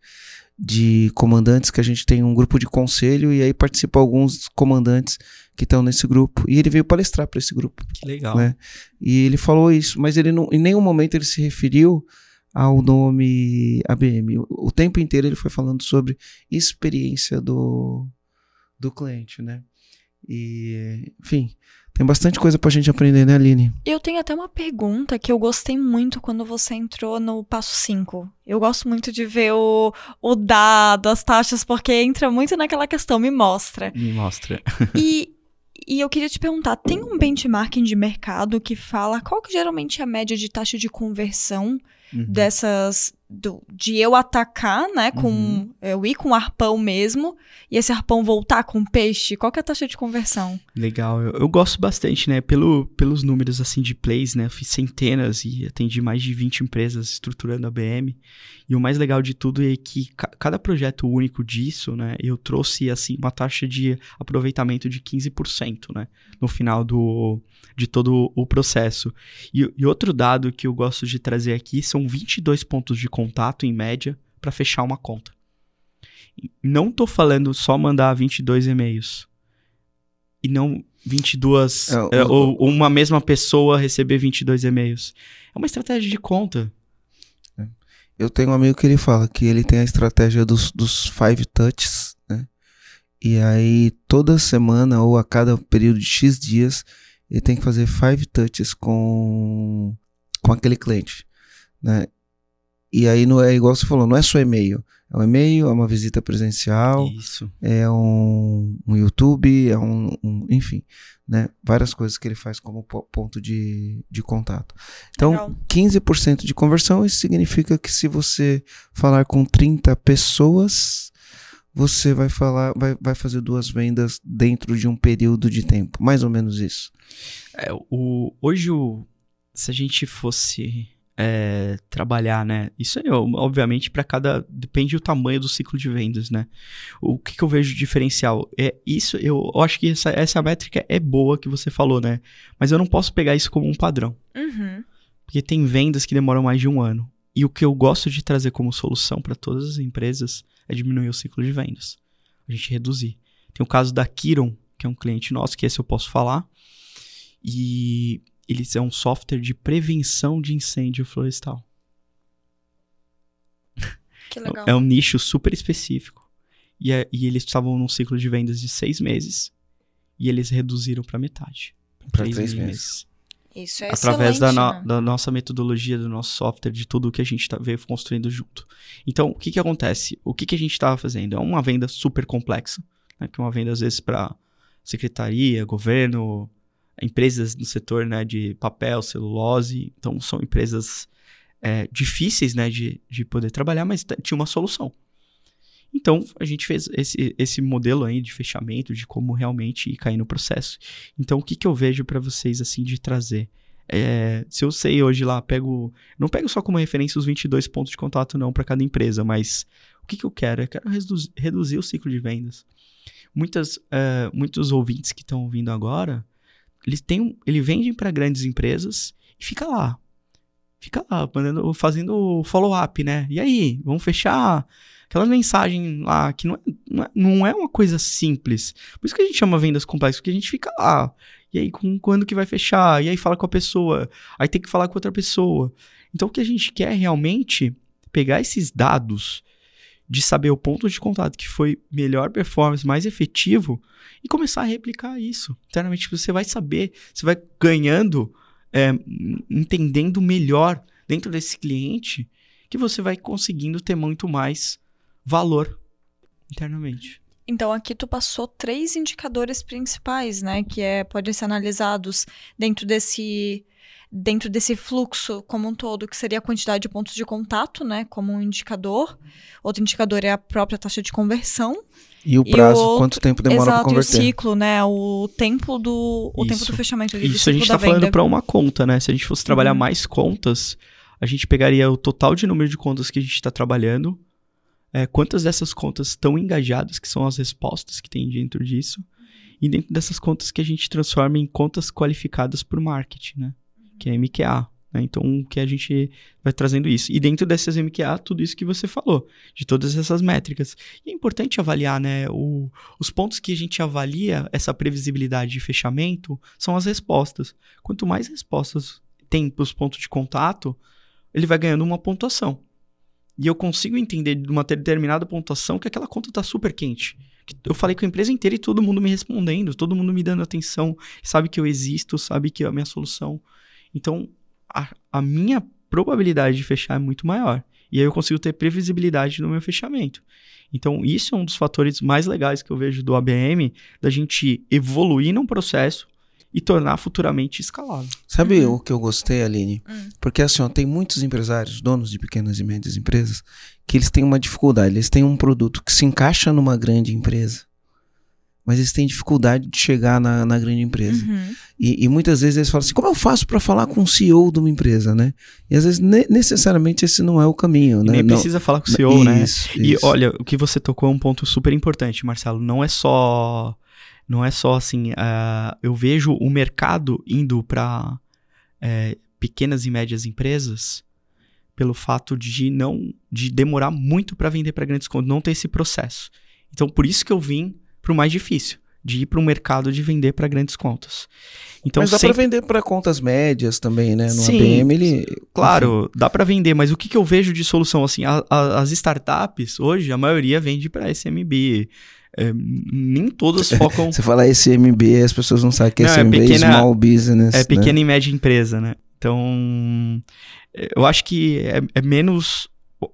B: de comandantes que a gente tem um grupo de conselho e aí participam alguns comandantes que estão nesse grupo e ele veio palestrar para esse grupo
A: Que legal.
B: né? E ele falou isso, mas ele não, em nenhum momento ele se referiu ao nome ABM. O, o tempo inteiro ele foi falando sobre experiência do, do cliente, né? E, enfim, tem bastante coisa pra gente aprender, né, Aline?
C: Eu tenho até uma pergunta que eu gostei muito quando você entrou no passo 5. Eu gosto muito de ver o, o dado, as taxas, porque entra muito naquela questão, me mostra.
A: Me mostra.
C: E, e eu queria te perguntar, tem um benchmarking de mercado que fala qual que geralmente é a média de taxa de conversão
A: Uhum.
C: dessas do- de eu atacar, né, com
A: Uhum.
C: eu ir com arpão mesmo e esse arpão voltar com peixe? Qual que é a taxa de conversão?
A: Legal, eu, eu gosto bastante, né? Pelo, pelos números assim de plays, né? Eu fiz centenas e atendi mais de 20 empresas estruturando a BM. E o mais legal de tudo é que ca- cada projeto único disso, né? Eu trouxe assim uma taxa de aproveitamento de 15%, né? No final do, de todo o processo. E, e outro dado que eu gosto de trazer aqui são 22 pontos de contato em média para fechar uma conta. Não tô falando só mandar 22 e-mails e não 22
B: É, o-
A: é, ou, ou uma mesma pessoa receber 22 e-mails. É uma estratégia de conta.
B: Eu tenho um amigo que ele fala que ele tem a estratégia dos, dos five touches, né? E aí, toda semana ou a cada período de X dias, ele tem que fazer five touches com, com aquele cliente. né? E aí não é igual você falou, não é só e-mail. É um e-mail, é uma visita presencial,
A: Isso.
B: é um, um YouTube, é um, um- enfim, né? Várias coisas que ele faz como po- ponto de, de contato. Então,
C: Legal.
B: 15% de conversão, isso significa que se você falar com 30 pessoas, você vai falar, vai, vai fazer duas vendas dentro de um período de tempo, mais ou menos isso.
A: É, o, hoje, o, se a gente fosse é, trabalhar, né? Isso aí, ó, obviamente, para cada. Depende do tamanho do ciclo de vendas, né? O que, que eu vejo de diferencial? É isso, eu, eu acho que essa, essa métrica é boa que você falou, né? Mas eu não posso pegar isso como um padrão.
C: Uhum.
A: Porque tem vendas que demoram mais de um ano. E o que eu gosto de trazer como solução para todas as empresas é diminuir o ciclo de vendas. A gente reduzir. Tem o caso da Kiron, que é um cliente nosso, que esse eu posso falar. E eles é um software de prevenção de incêndio florestal.
C: Que legal.
A: É um nicho super específico. E, é- e eles estavam num ciclo de vendas de seis meses. E eles reduziram para metade.
B: Pra
A: Três
B: três
A: meses
C: Isso é
A: através da, no-
C: né?
A: da nossa metodologia, do nosso software, de tudo que a gente tá, veio construindo junto. Então, o que que acontece? O que que a gente estava fazendo? É uma venda super complexa, né, que é uma venda às vezes para secretaria, governo, empresas no setor né, de papel, celulose. Então, são empresas é, difíceis né, de, de poder trabalhar, mas tinha uma solução. Então, a gente fez esse, esse modelo aí de fechamento, de como realmente ir cair no processo. Então, o que, que eu vejo para vocês, assim, de trazer? É, se eu sei hoje lá, pego. Não pego só como referência os 22 pontos de contato, não, para cada empresa, mas o que, que eu quero? Eu quero reduzir, reduzir o ciclo de vendas. Muitas, é, muitos ouvintes que estão ouvindo agora, eles têm, um- ele vendem para grandes empresas e fica lá. Fica lá, mandando, fazendo follow-up, né? E aí, vamos fechar aquela mensagem lá que não é, não, é, não é uma coisa simples. Por isso que a gente chama vendas complexas, porque a gente fica lá. E aí, com, quando que vai fechar? E aí, fala com a pessoa. Aí tem que falar com outra pessoa. Então, o que a gente quer realmente é pegar esses dados de saber o ponto de contato que foi melhor performance, mais efetivo, e começar a replicar isso. Internamente, você vai saber, você vai ganhando, é, entendendo melhor dentro desse cliente, que você vai conseguindo ter muito mais valor internamente.
C: Então aqui tu passou três indicadores principais, né, que é podem ser analisados dentro desse dentro desse fluxo como um todo, que seria a quantidade de pontos de contato, né, como um indicador. Outro indicador é a própria taxa de conversão.
B: E o
C: E o
B: prazo,
C: outro-
B: quanto tempo demora para
C: Exato, e o
B: converter?
C: ciclo, né, o tempo do o tempo do fechamento do
A: Isso a gente está falando para uma conta, né? Se a gente fosse trabalhar
C: Uhum.
A: mais contas, a gente pegaria o total de número de contas que a gente está trabalhando, é, quantas dessas contas estão engajadas, que são as respostas que tem dentro disso, e dentro dessas contas que a gente transforma em contas qualificadas por marketing, né? Que é MQA. Né? Então, o que a gente vai trazendo isso. E dentro dessas MQA, tudo isso que você falou, de todas essas métricas. E é importante avaliar, né? O, os pontos que a gente avalia essa previsibilidade de fechamento são as respostas. Quanto mais respostas tem para os pontos de contato, ele vai ganhando uma pontuação. E eu consigo entender de uma determinada pontuação que aquela conta está super quente. Que Eu falei com a empresa inteira e todo mundo me respondendo, todo mundo me dando atenção, sabe que eu existo, sabe que é a minha solução. Então, a, a minha probabilidade de fechar é muito maior. E aí eu consigo ter previsibilidade no meu fechamento. Então, isso é um dos fatores mais legais que eu vejo do ABM, da gente evoluir num processo e tornar futuramente escalável.
B: Sabe
C: Uhum.
B: o que eu gostei, Aline?
C: Hum.
B: Porque assim, ó, tem muitos empresários, donos de pequenas e médias empresas, que eles têm uma dificuldade. Eles têm um produto que se encaixa numa grande empresa, mas eles têm dificuldade de chegar na, na grande empresa.
C: Uhum.
B: E, e muitas vezes eles falam assim: como eu faço para falar com o CEO de uma empresa, né? E às vezes ne- necessariamente esse não é o caminho,
A: E
B: né?
A: nem
B: Não-
A: precisa falar com o CEO, né?
B: Isso,
A: E
B: isso.
A: olha, o que você tocou é um ponto super importante, Marcelo. Não é só. Não é só assim. ah, eu vejo o mercado indo para pequenas e médias empresas pelo fato de não. de demorar muito para vender para grandes contas, não ter esse processo. Então, por isso que eu vim pro mais difícil, de ir para o mercado de vender para grandes contas. Então,
B: mas dá
A: sempre-
B: para vender para contas médias também, né? No
A: Sim,
B: ABM ele.
A: Claro, dá para vender, mas o que, que eu vejo de solução? Assim, a- a- as startups, hoje, a maioria vende para SMB. É, nem todas focam.
B: Você fala SMB, as pessoas não sabem que
A: Não, é
B: SMB é
A: pequena-
B: Small Business.
A: é
B: né?
A: pequena e média empresa, né? Então, eu acho que é, é menos.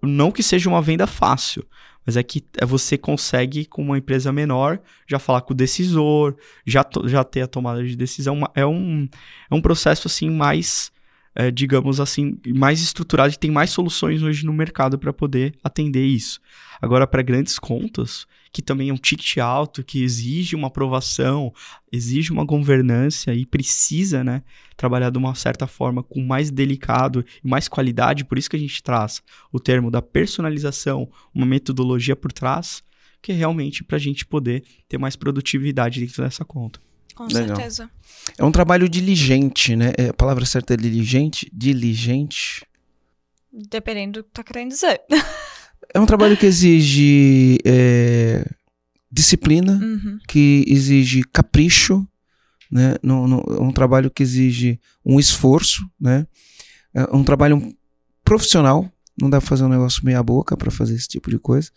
A: Não que seja uma venda fácil, mas é que é você consegue, com uma empresa menor, já falar com o decisor, já, já ter a tomada de decisão. É um, é um processo assim mais, é, digamos assim, mais estruturado e tem mais soluções hoje no mercado para poder atender isso. Agora, para grandes contas, que também é um ticket alto, que exige uma aprovação, exige uma governança e precisa, né, trabalhar de uma certa forma com mais delicado e mais qualidade, por isso que a gente traz o termo da personalização, uma metodologia por trás, que é realmente para a gente poder ter mais produtividade dentro dessa conta.
C: Com Legal. certeza.
B: É um trabalho diligente, né? É, a palavra certa é diligente? Diligente?
C: Dependendo do que tá querendo dizer.
B: É um trabalho que exige é, disciplina, uhum. que exige capricho, né? No, no, é um trabalho que exige um esforço, né? É um trabalho profissional. Não dá pra fazer um negócio meia boca para fazer esse tipo de coisa.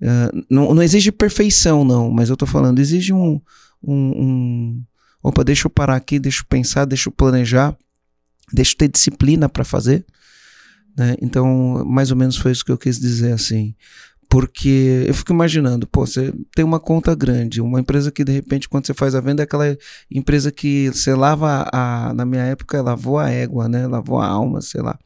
B: Uh, não, não, exige perfeição, não, mas eu tô falando, exige um, um, um, Opa, deixa eu parar aqui, deixa eu pensar, deixa eu planejar, deixa eu ter disciplina para fazer. Né? Então, mais ou menos foi isso que eu quis dizer assim. Porque eu fico imaginando, pô, você tem uma conta grande, uma empresa que de repente, quando você faz a venda, é aquela empresa que você lava a. Na minha época, lavou a égua, né? Lavou a alma, sei lá.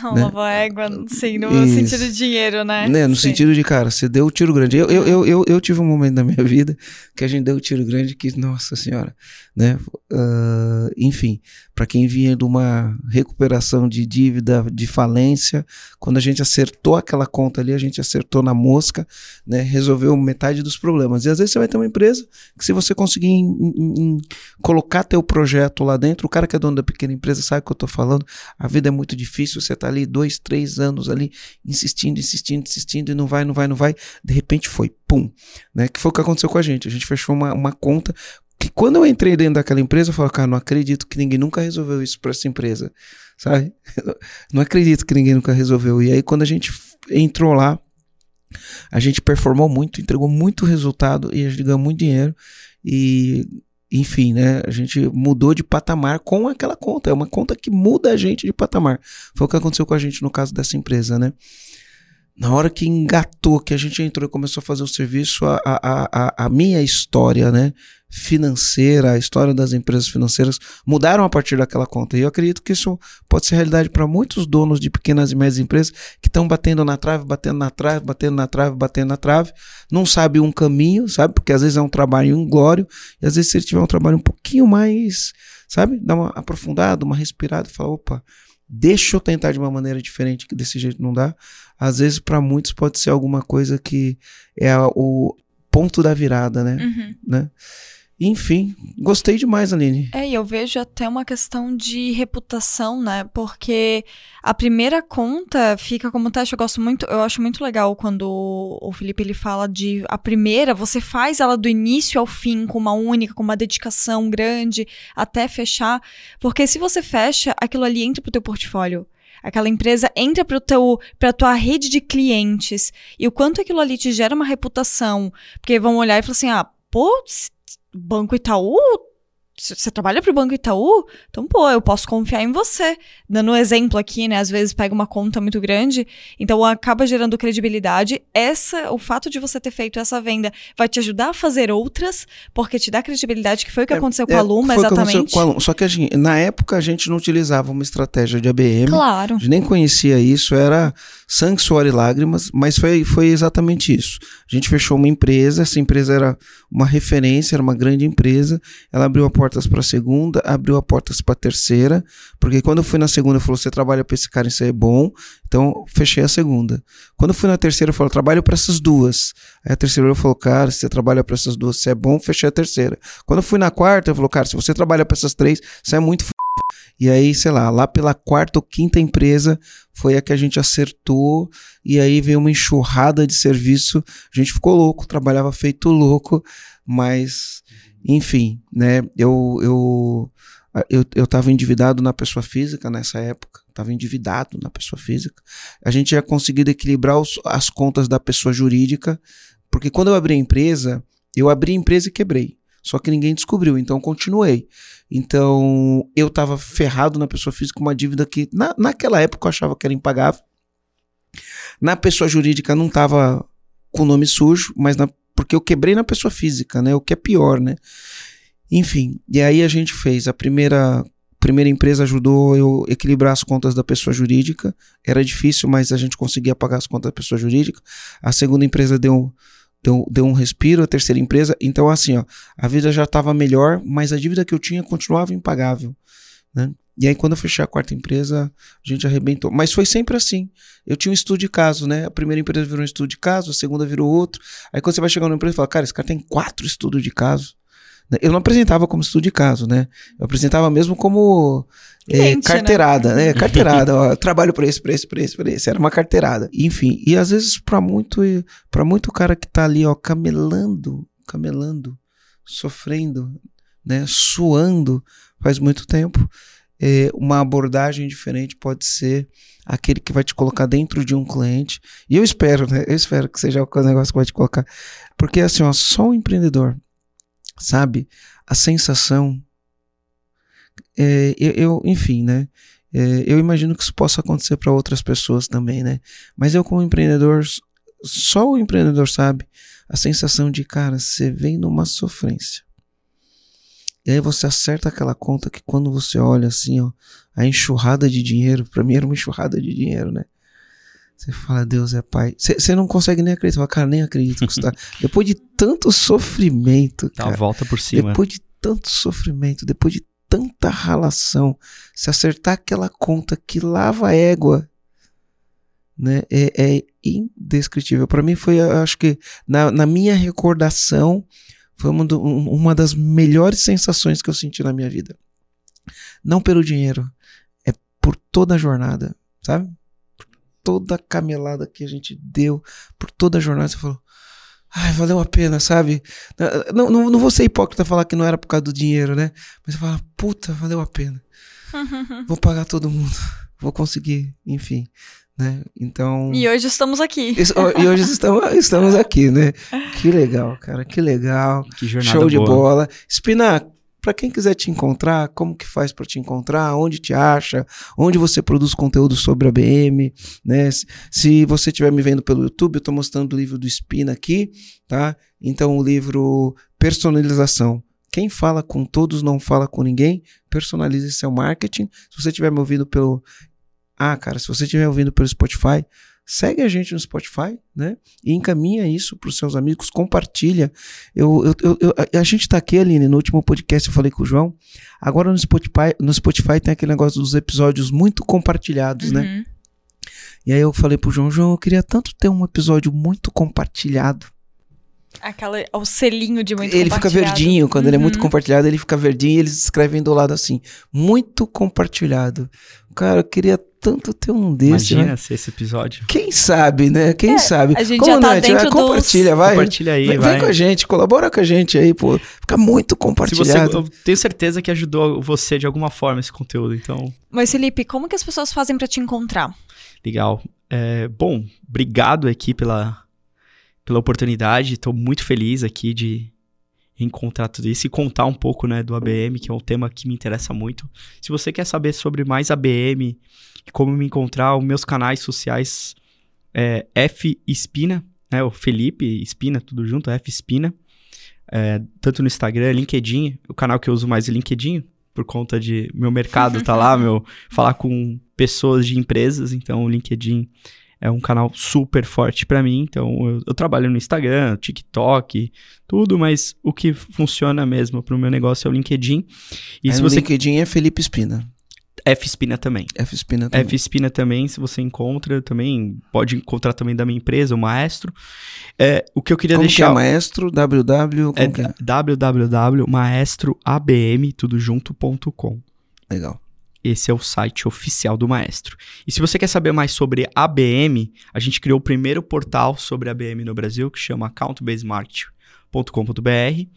C: Não, né? lavou a égua, sim, no Isso. sentido de dinheiro, né?
B: né? No sim. sentido de, cara, você deu o tiro grande. Eu, eu, eu, eu, eu tive um momento da minha vida que a gente deu o tiro grande que, nossa senhora, né? Uh, enfim, para quem vinha de uma recuperação de dívida, de falência, quando a gente acertou aquela conta ali, a gente acertou na mosca, né? Resolveu metade dos problemas. E às vezes você vai ter uma empresa que se você conseguir em, em, em colocar teu projeto lá dentro, o cara que é dono da pequena empresa sabe o que eu tô falando, a vida é muito difícil, você tá ali dois, três anos ali, insistindo, insistindo, insistindo, e não vai, não vai, não vai, de repente foi, pum, né? Que foi o que aconteceu com a gente, a gente fechou uma, uma conta que quando eu entrei dentro daquela empresa, eu falei, cara, não acredito que ninguém nunca resolveu isso para essa empresa, sabe? Não acredito que ninguém nunca resolveu. E aí, quando a gente entrou lá, a gente performou muito, entregou muito resultado e a gente ganhou muito dinheiro. E, enfim, né? A gente mudou de patamar com aquela conta. É uma conta que muda a gente de patamar. Foi o que aconteceu com a gente no caso dessa empresa, né? Na hora que engatou, que a gente entrou e começou a fazer o serviço, a, a, a, a minha história, né? Financeira, a história das empresas financeiras mudaram a partir daquela conta. E eu acredito que isso pode ser realidade para muitos donos de pequenas e médias empresas que estão batendo na trave, batendo na trave, batendo na trave, batendo na trave, não sabe um caminho, sabe? Porque às vezes é um trabalho inglório, e às vezes se ele tiver um trabalho um pouquinho mais, sabe? Dá uma aprofundada, uma respirada e fala, opa, deixa eu tentar de uma maneira diferente, que desse jeito não dá. Às vezes, para muitos, pode ser alguma coisa que é o ponto da virada, né? Uhum. né? Enfim, gostei demais, Aline.
C: É, e eu vejo até uma questão de reputação, né? Porque a primeira conta fica como teste. Eu gosto muito, eu acho muito legal quando o Felipe ele fala de a primeira, você faz ela do início ao fim com uma única, com uma dedicação grande até fechar, porque se você fecha, aquilo ali entra pro teu portfólio aquela empresa entra para teu para tua rede de clientes e o quanto aquilo ali te gera uma reputação, porque vão olhar e falar assim: "Ah, pô, Banco Itaú você trabalha para o Banco Itaú? Então, pô, eu posso confiar em você. Dando um exemplo aqui, né? Às vezes pega uma conta muito grande, então acaba gerando credibilidade. Essa, o fato de você ter feito essa venda vai te ajudar a fazer outras, porque te dá credibilidade, que foi o que é, aconteceu com é, a Luma, exatamente.
B: Com a Luma. Só que a gente, na época a gente não utilizava uma estratégia de ABM.
C: Claro.
B: A gente nem conhecia isso, era sangue, suor e lágrimas, mas foi, foi exatamente isso. A gente fechou uma empresa, essa empresa era uma referência, era uma grande empresa, ela abriu portas para a segunda, abriu portas para a terceira, porque quando eu fui na segunda, falou: você trabalha para esse cara, isso é bom, então fechei a segunda. Quando eu fui na terceira, falou: trabalho para essas duas. Aí a terceira falou: cara, se você trabalha para essas duas, isso é bom, fechei a terceira. Quando eu fui na quarta, falou: cara, se você trabalha para essas três, isso é muito. E aí, sei lá, lá pela quarta ou quinta empresa foi a que a gente acertou, e aí veio uma enxurrada de serviço. A gente ficou louco, trabalhava feito louco, mas, enfim, né? Eu, eu, eu, eu tava endividado na pessoa física nessa época, estava endividado na pessoa física. A gente já conseguido equilibrar os, as contas da pessoa jurídica, porque quando eu abri a empresa, eu abri a empresa e quebrei. Só que ninguém descobriu, então continuei. Então eu estava ferrado na pessoa física com uma dívida que na, naquela época eu achava que era impagável. Na pessoa jurídica não estava com nome sujo, mas na, porque eu quebrei na pessoa física, né? O que é pior, né? Enfim, e aí a gente fez a primeira primeira empresa ajudou eu equilibrar as contas da pessoa jurídica. Era difícil, mas a gente conseguia pagar as contas da pessoa jurídica. A segunda empresa deu, deu, deu um respiro, a terceira empresa. Então, assim, ó, a vida já estava melhor, mas a dívida que eu tinha continuava impagável. Né? E aí, quando eu fechei a quarta empresa, a gente arrebentou. Mas foi sempre assim. Eu tinha um estudo de caso, né? A primeira empresa virou um estudo de caso, a segunda virou outro. Aí, quando você vai chegar numa empresa fala, cara, esse cara tem quatro estudos de caso. Né? Eu não apresentava como estudo de caso, né? Eu apresentava mesmo como é,
C: Cliente,
B: carteirada, né? Carteirada, ó, trabalho para esse, para esse, para esse, para esse. Era uma carteirada. Enfim, e às vezes para muito para muito cara que tá ali, ó, camelando, camelando, sofrendo, né, suando faz muito tempo, é, uma abordagem diferente pode ser aquele que vai te colocar dentro de um cliente. E eu espero, né? Eu espero que seja o negócio que vai te colocar. Porque assim, ó, só o empreendedor sabe? A sensação. É, eu, eu, enfim, né? É, eu imagino que isso possa acontecer para outras pessoas também, né? Mas eu, como empreendedor, só o empreendedor sabe a sensação de, cara, você vem numa sofrência. E aí você acerta aquela conta que quando você olha assim, ó, a enxurrada de dinheiro, para mim era uma enxurrada de dinheiro, né? Você fala, Deus é pai. Você não consegue nem acreditar. Fala, cara, nem acredito que está. depois de tanto sofrimento.
A: Dá
B: cara,
A: a volta por cima.
B: Depois de tanto sofrimento, depois de tanta ralação, se acertar aquela conta que lava a égua, né, é, é indescritível. Para mim foi, acho que na, na minha recordação, foi uma, do, uma das melhores sensações que eu senti na minha vida. Não pelo dinheiro, é por toda a jornada, sabe? Toda a camelada que a gente deu, por toda a jornada, você falou, ai, valeu a pena, sabe? Não, não, não vou ser hipócrita falar que não era por causa do dinheiro, né? Mas você fala, puta, valeu a pena. vou pagar todo mundo, vou conseguir, enfim. Né? Então.
C: E hoje estamos aqui.
B: E hoje estamos, estamos aqui, né? Que legal, cara, que legal.
A: Que jornada
B: Show
A: boa.
B: de bola. Spina, para quem quiser te encontrar, como que faz para te encontrar, onde te acha, onde você produz conteúdo sobre a BM, né? Se você estiver me vendo pelo YouTube, eu estou mostrando o livro do Spina aqui, tá? Então o livro Personalização. Quem fala com todos não fala com ninguém. Personalize seu marketing. Se você estiver me ouvindo pelo ah, cara, se você estiver ouvindo pelo Spotify, segue a gente no Spotify, né? E encaminha isso para os seus amigos, compartilha. Eu, eu, eu, a gente está aqui, Aline, no último podcast eu falei com o João. Agora no Spotify, no Spotify tem aquele negócio dos episódios muito compartilhados, né?
C: Uhum.
B: né? E aí eu falei pro João, João, eu queria tanto ter um episódio muito compartilhado.
C: Aquela, o selinho de muito
B: Ele fica verdinho, quando
C: uhum.
B: ele é muito compartilhado, ele fica verdinho e eles escrevem do lado assim, muito compartilhado. Cara, eu queria tanto ter um desse.
A: Imagina
B: né?
A: se esse episódio.
B: Quem sabe, né? Quem
C: É,
B: sabe?
C: a gente
B: Como
C: já tá
B: não
C: dentro
B: Vai, Compartilha, vai.
A: Compartilha aí,
B: vem,
A: vai.
B: vem com a gente, colabora com a gente aí, pô. Fica muito
A: Se você,
B: compartilhado.
A: eu tenho certeza que ajudou você de alguma forma esse conteúdo, então
C: Mas, Felipe, como que as pessoas fazem para te encontrar?
A: legal. É, bom, obrigado aqui pela, pela oportunidade. Estou muito feliz aqui de encontrar tudo isso e contar um pouco né, do ABM, que é um tema que me interessa muito. Se você quer saber sobre mais ABM como me encontrar, os meus canais sociais é F Espina, né, o Felipe Espina, tudo junto, F Espina. É, tanto no Instagram, LinkedIn, o canal que eu uso mais é LinkedIn, por conta de meu mercado tá lá, meu falar com pessoas de empresas, então o LinkedIn é um canal super forte para mim, então eu, eu, trabalho no Instagram, TikTok, tudo, mas o que funciona mesmo pro meu negócio é o LinkedIn.
B: E Aí se você LinkedIn é Felipe Espina.
A: F Espina também.
B: F Espina também.
A: F Espina também, se você encontra também, pode encontrar também da minha empresa, o Maestro. É, o que eu queria
B: como
A: deixar...
B: Que é Maestro, www...
A: É, é? www.maestroabm, tudo junto.com.
B: Legal.
A: Esse é o site oficial do Maestro. E se você quer saber mais sobre ABM, a gente criou o primeiro portal sobre ABM no Brasil, que chama accountbasemarket.com.br.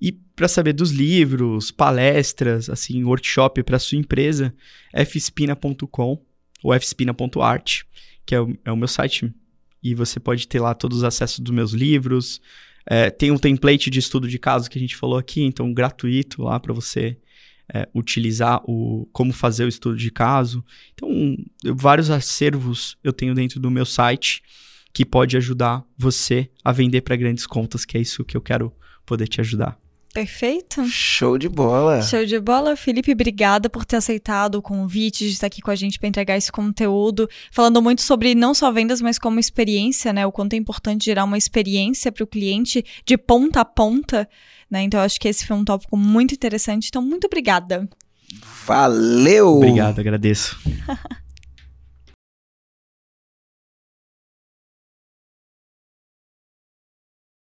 A: E para saber dos livros, palestras, assim, workshop para sua empresa, fspina.com ou fspina.art, que é o, é o, meu site. E você pode ter lá todos os acessos dos meus livros, É, tem um template de estudo de caso que a gente falou aqui, então gratuito lá para você é, utilizar o como fazer o estudo de caso. Então, vários acervos eu tenho dentro do meu site que pode ajudar você a vender para grandes contas, que é isso que eu quero poder te ajudar.
C: Perfeito.
B: Show de bola.
C: Show de bola. Felipe, obrigada por ter aceitado o convite de estar aqui com a gente para entregar esse conteúdo, falando muito sobre não só vendas, mas como experiência, né? O quanto é importante gerar uma experiência para o cliente de ponta a ponta, né? Então, eu acho que esse foi um tópico muito interessante. Então, muito obrigada.
B: Valeu!
A: Obrigado, agradeço.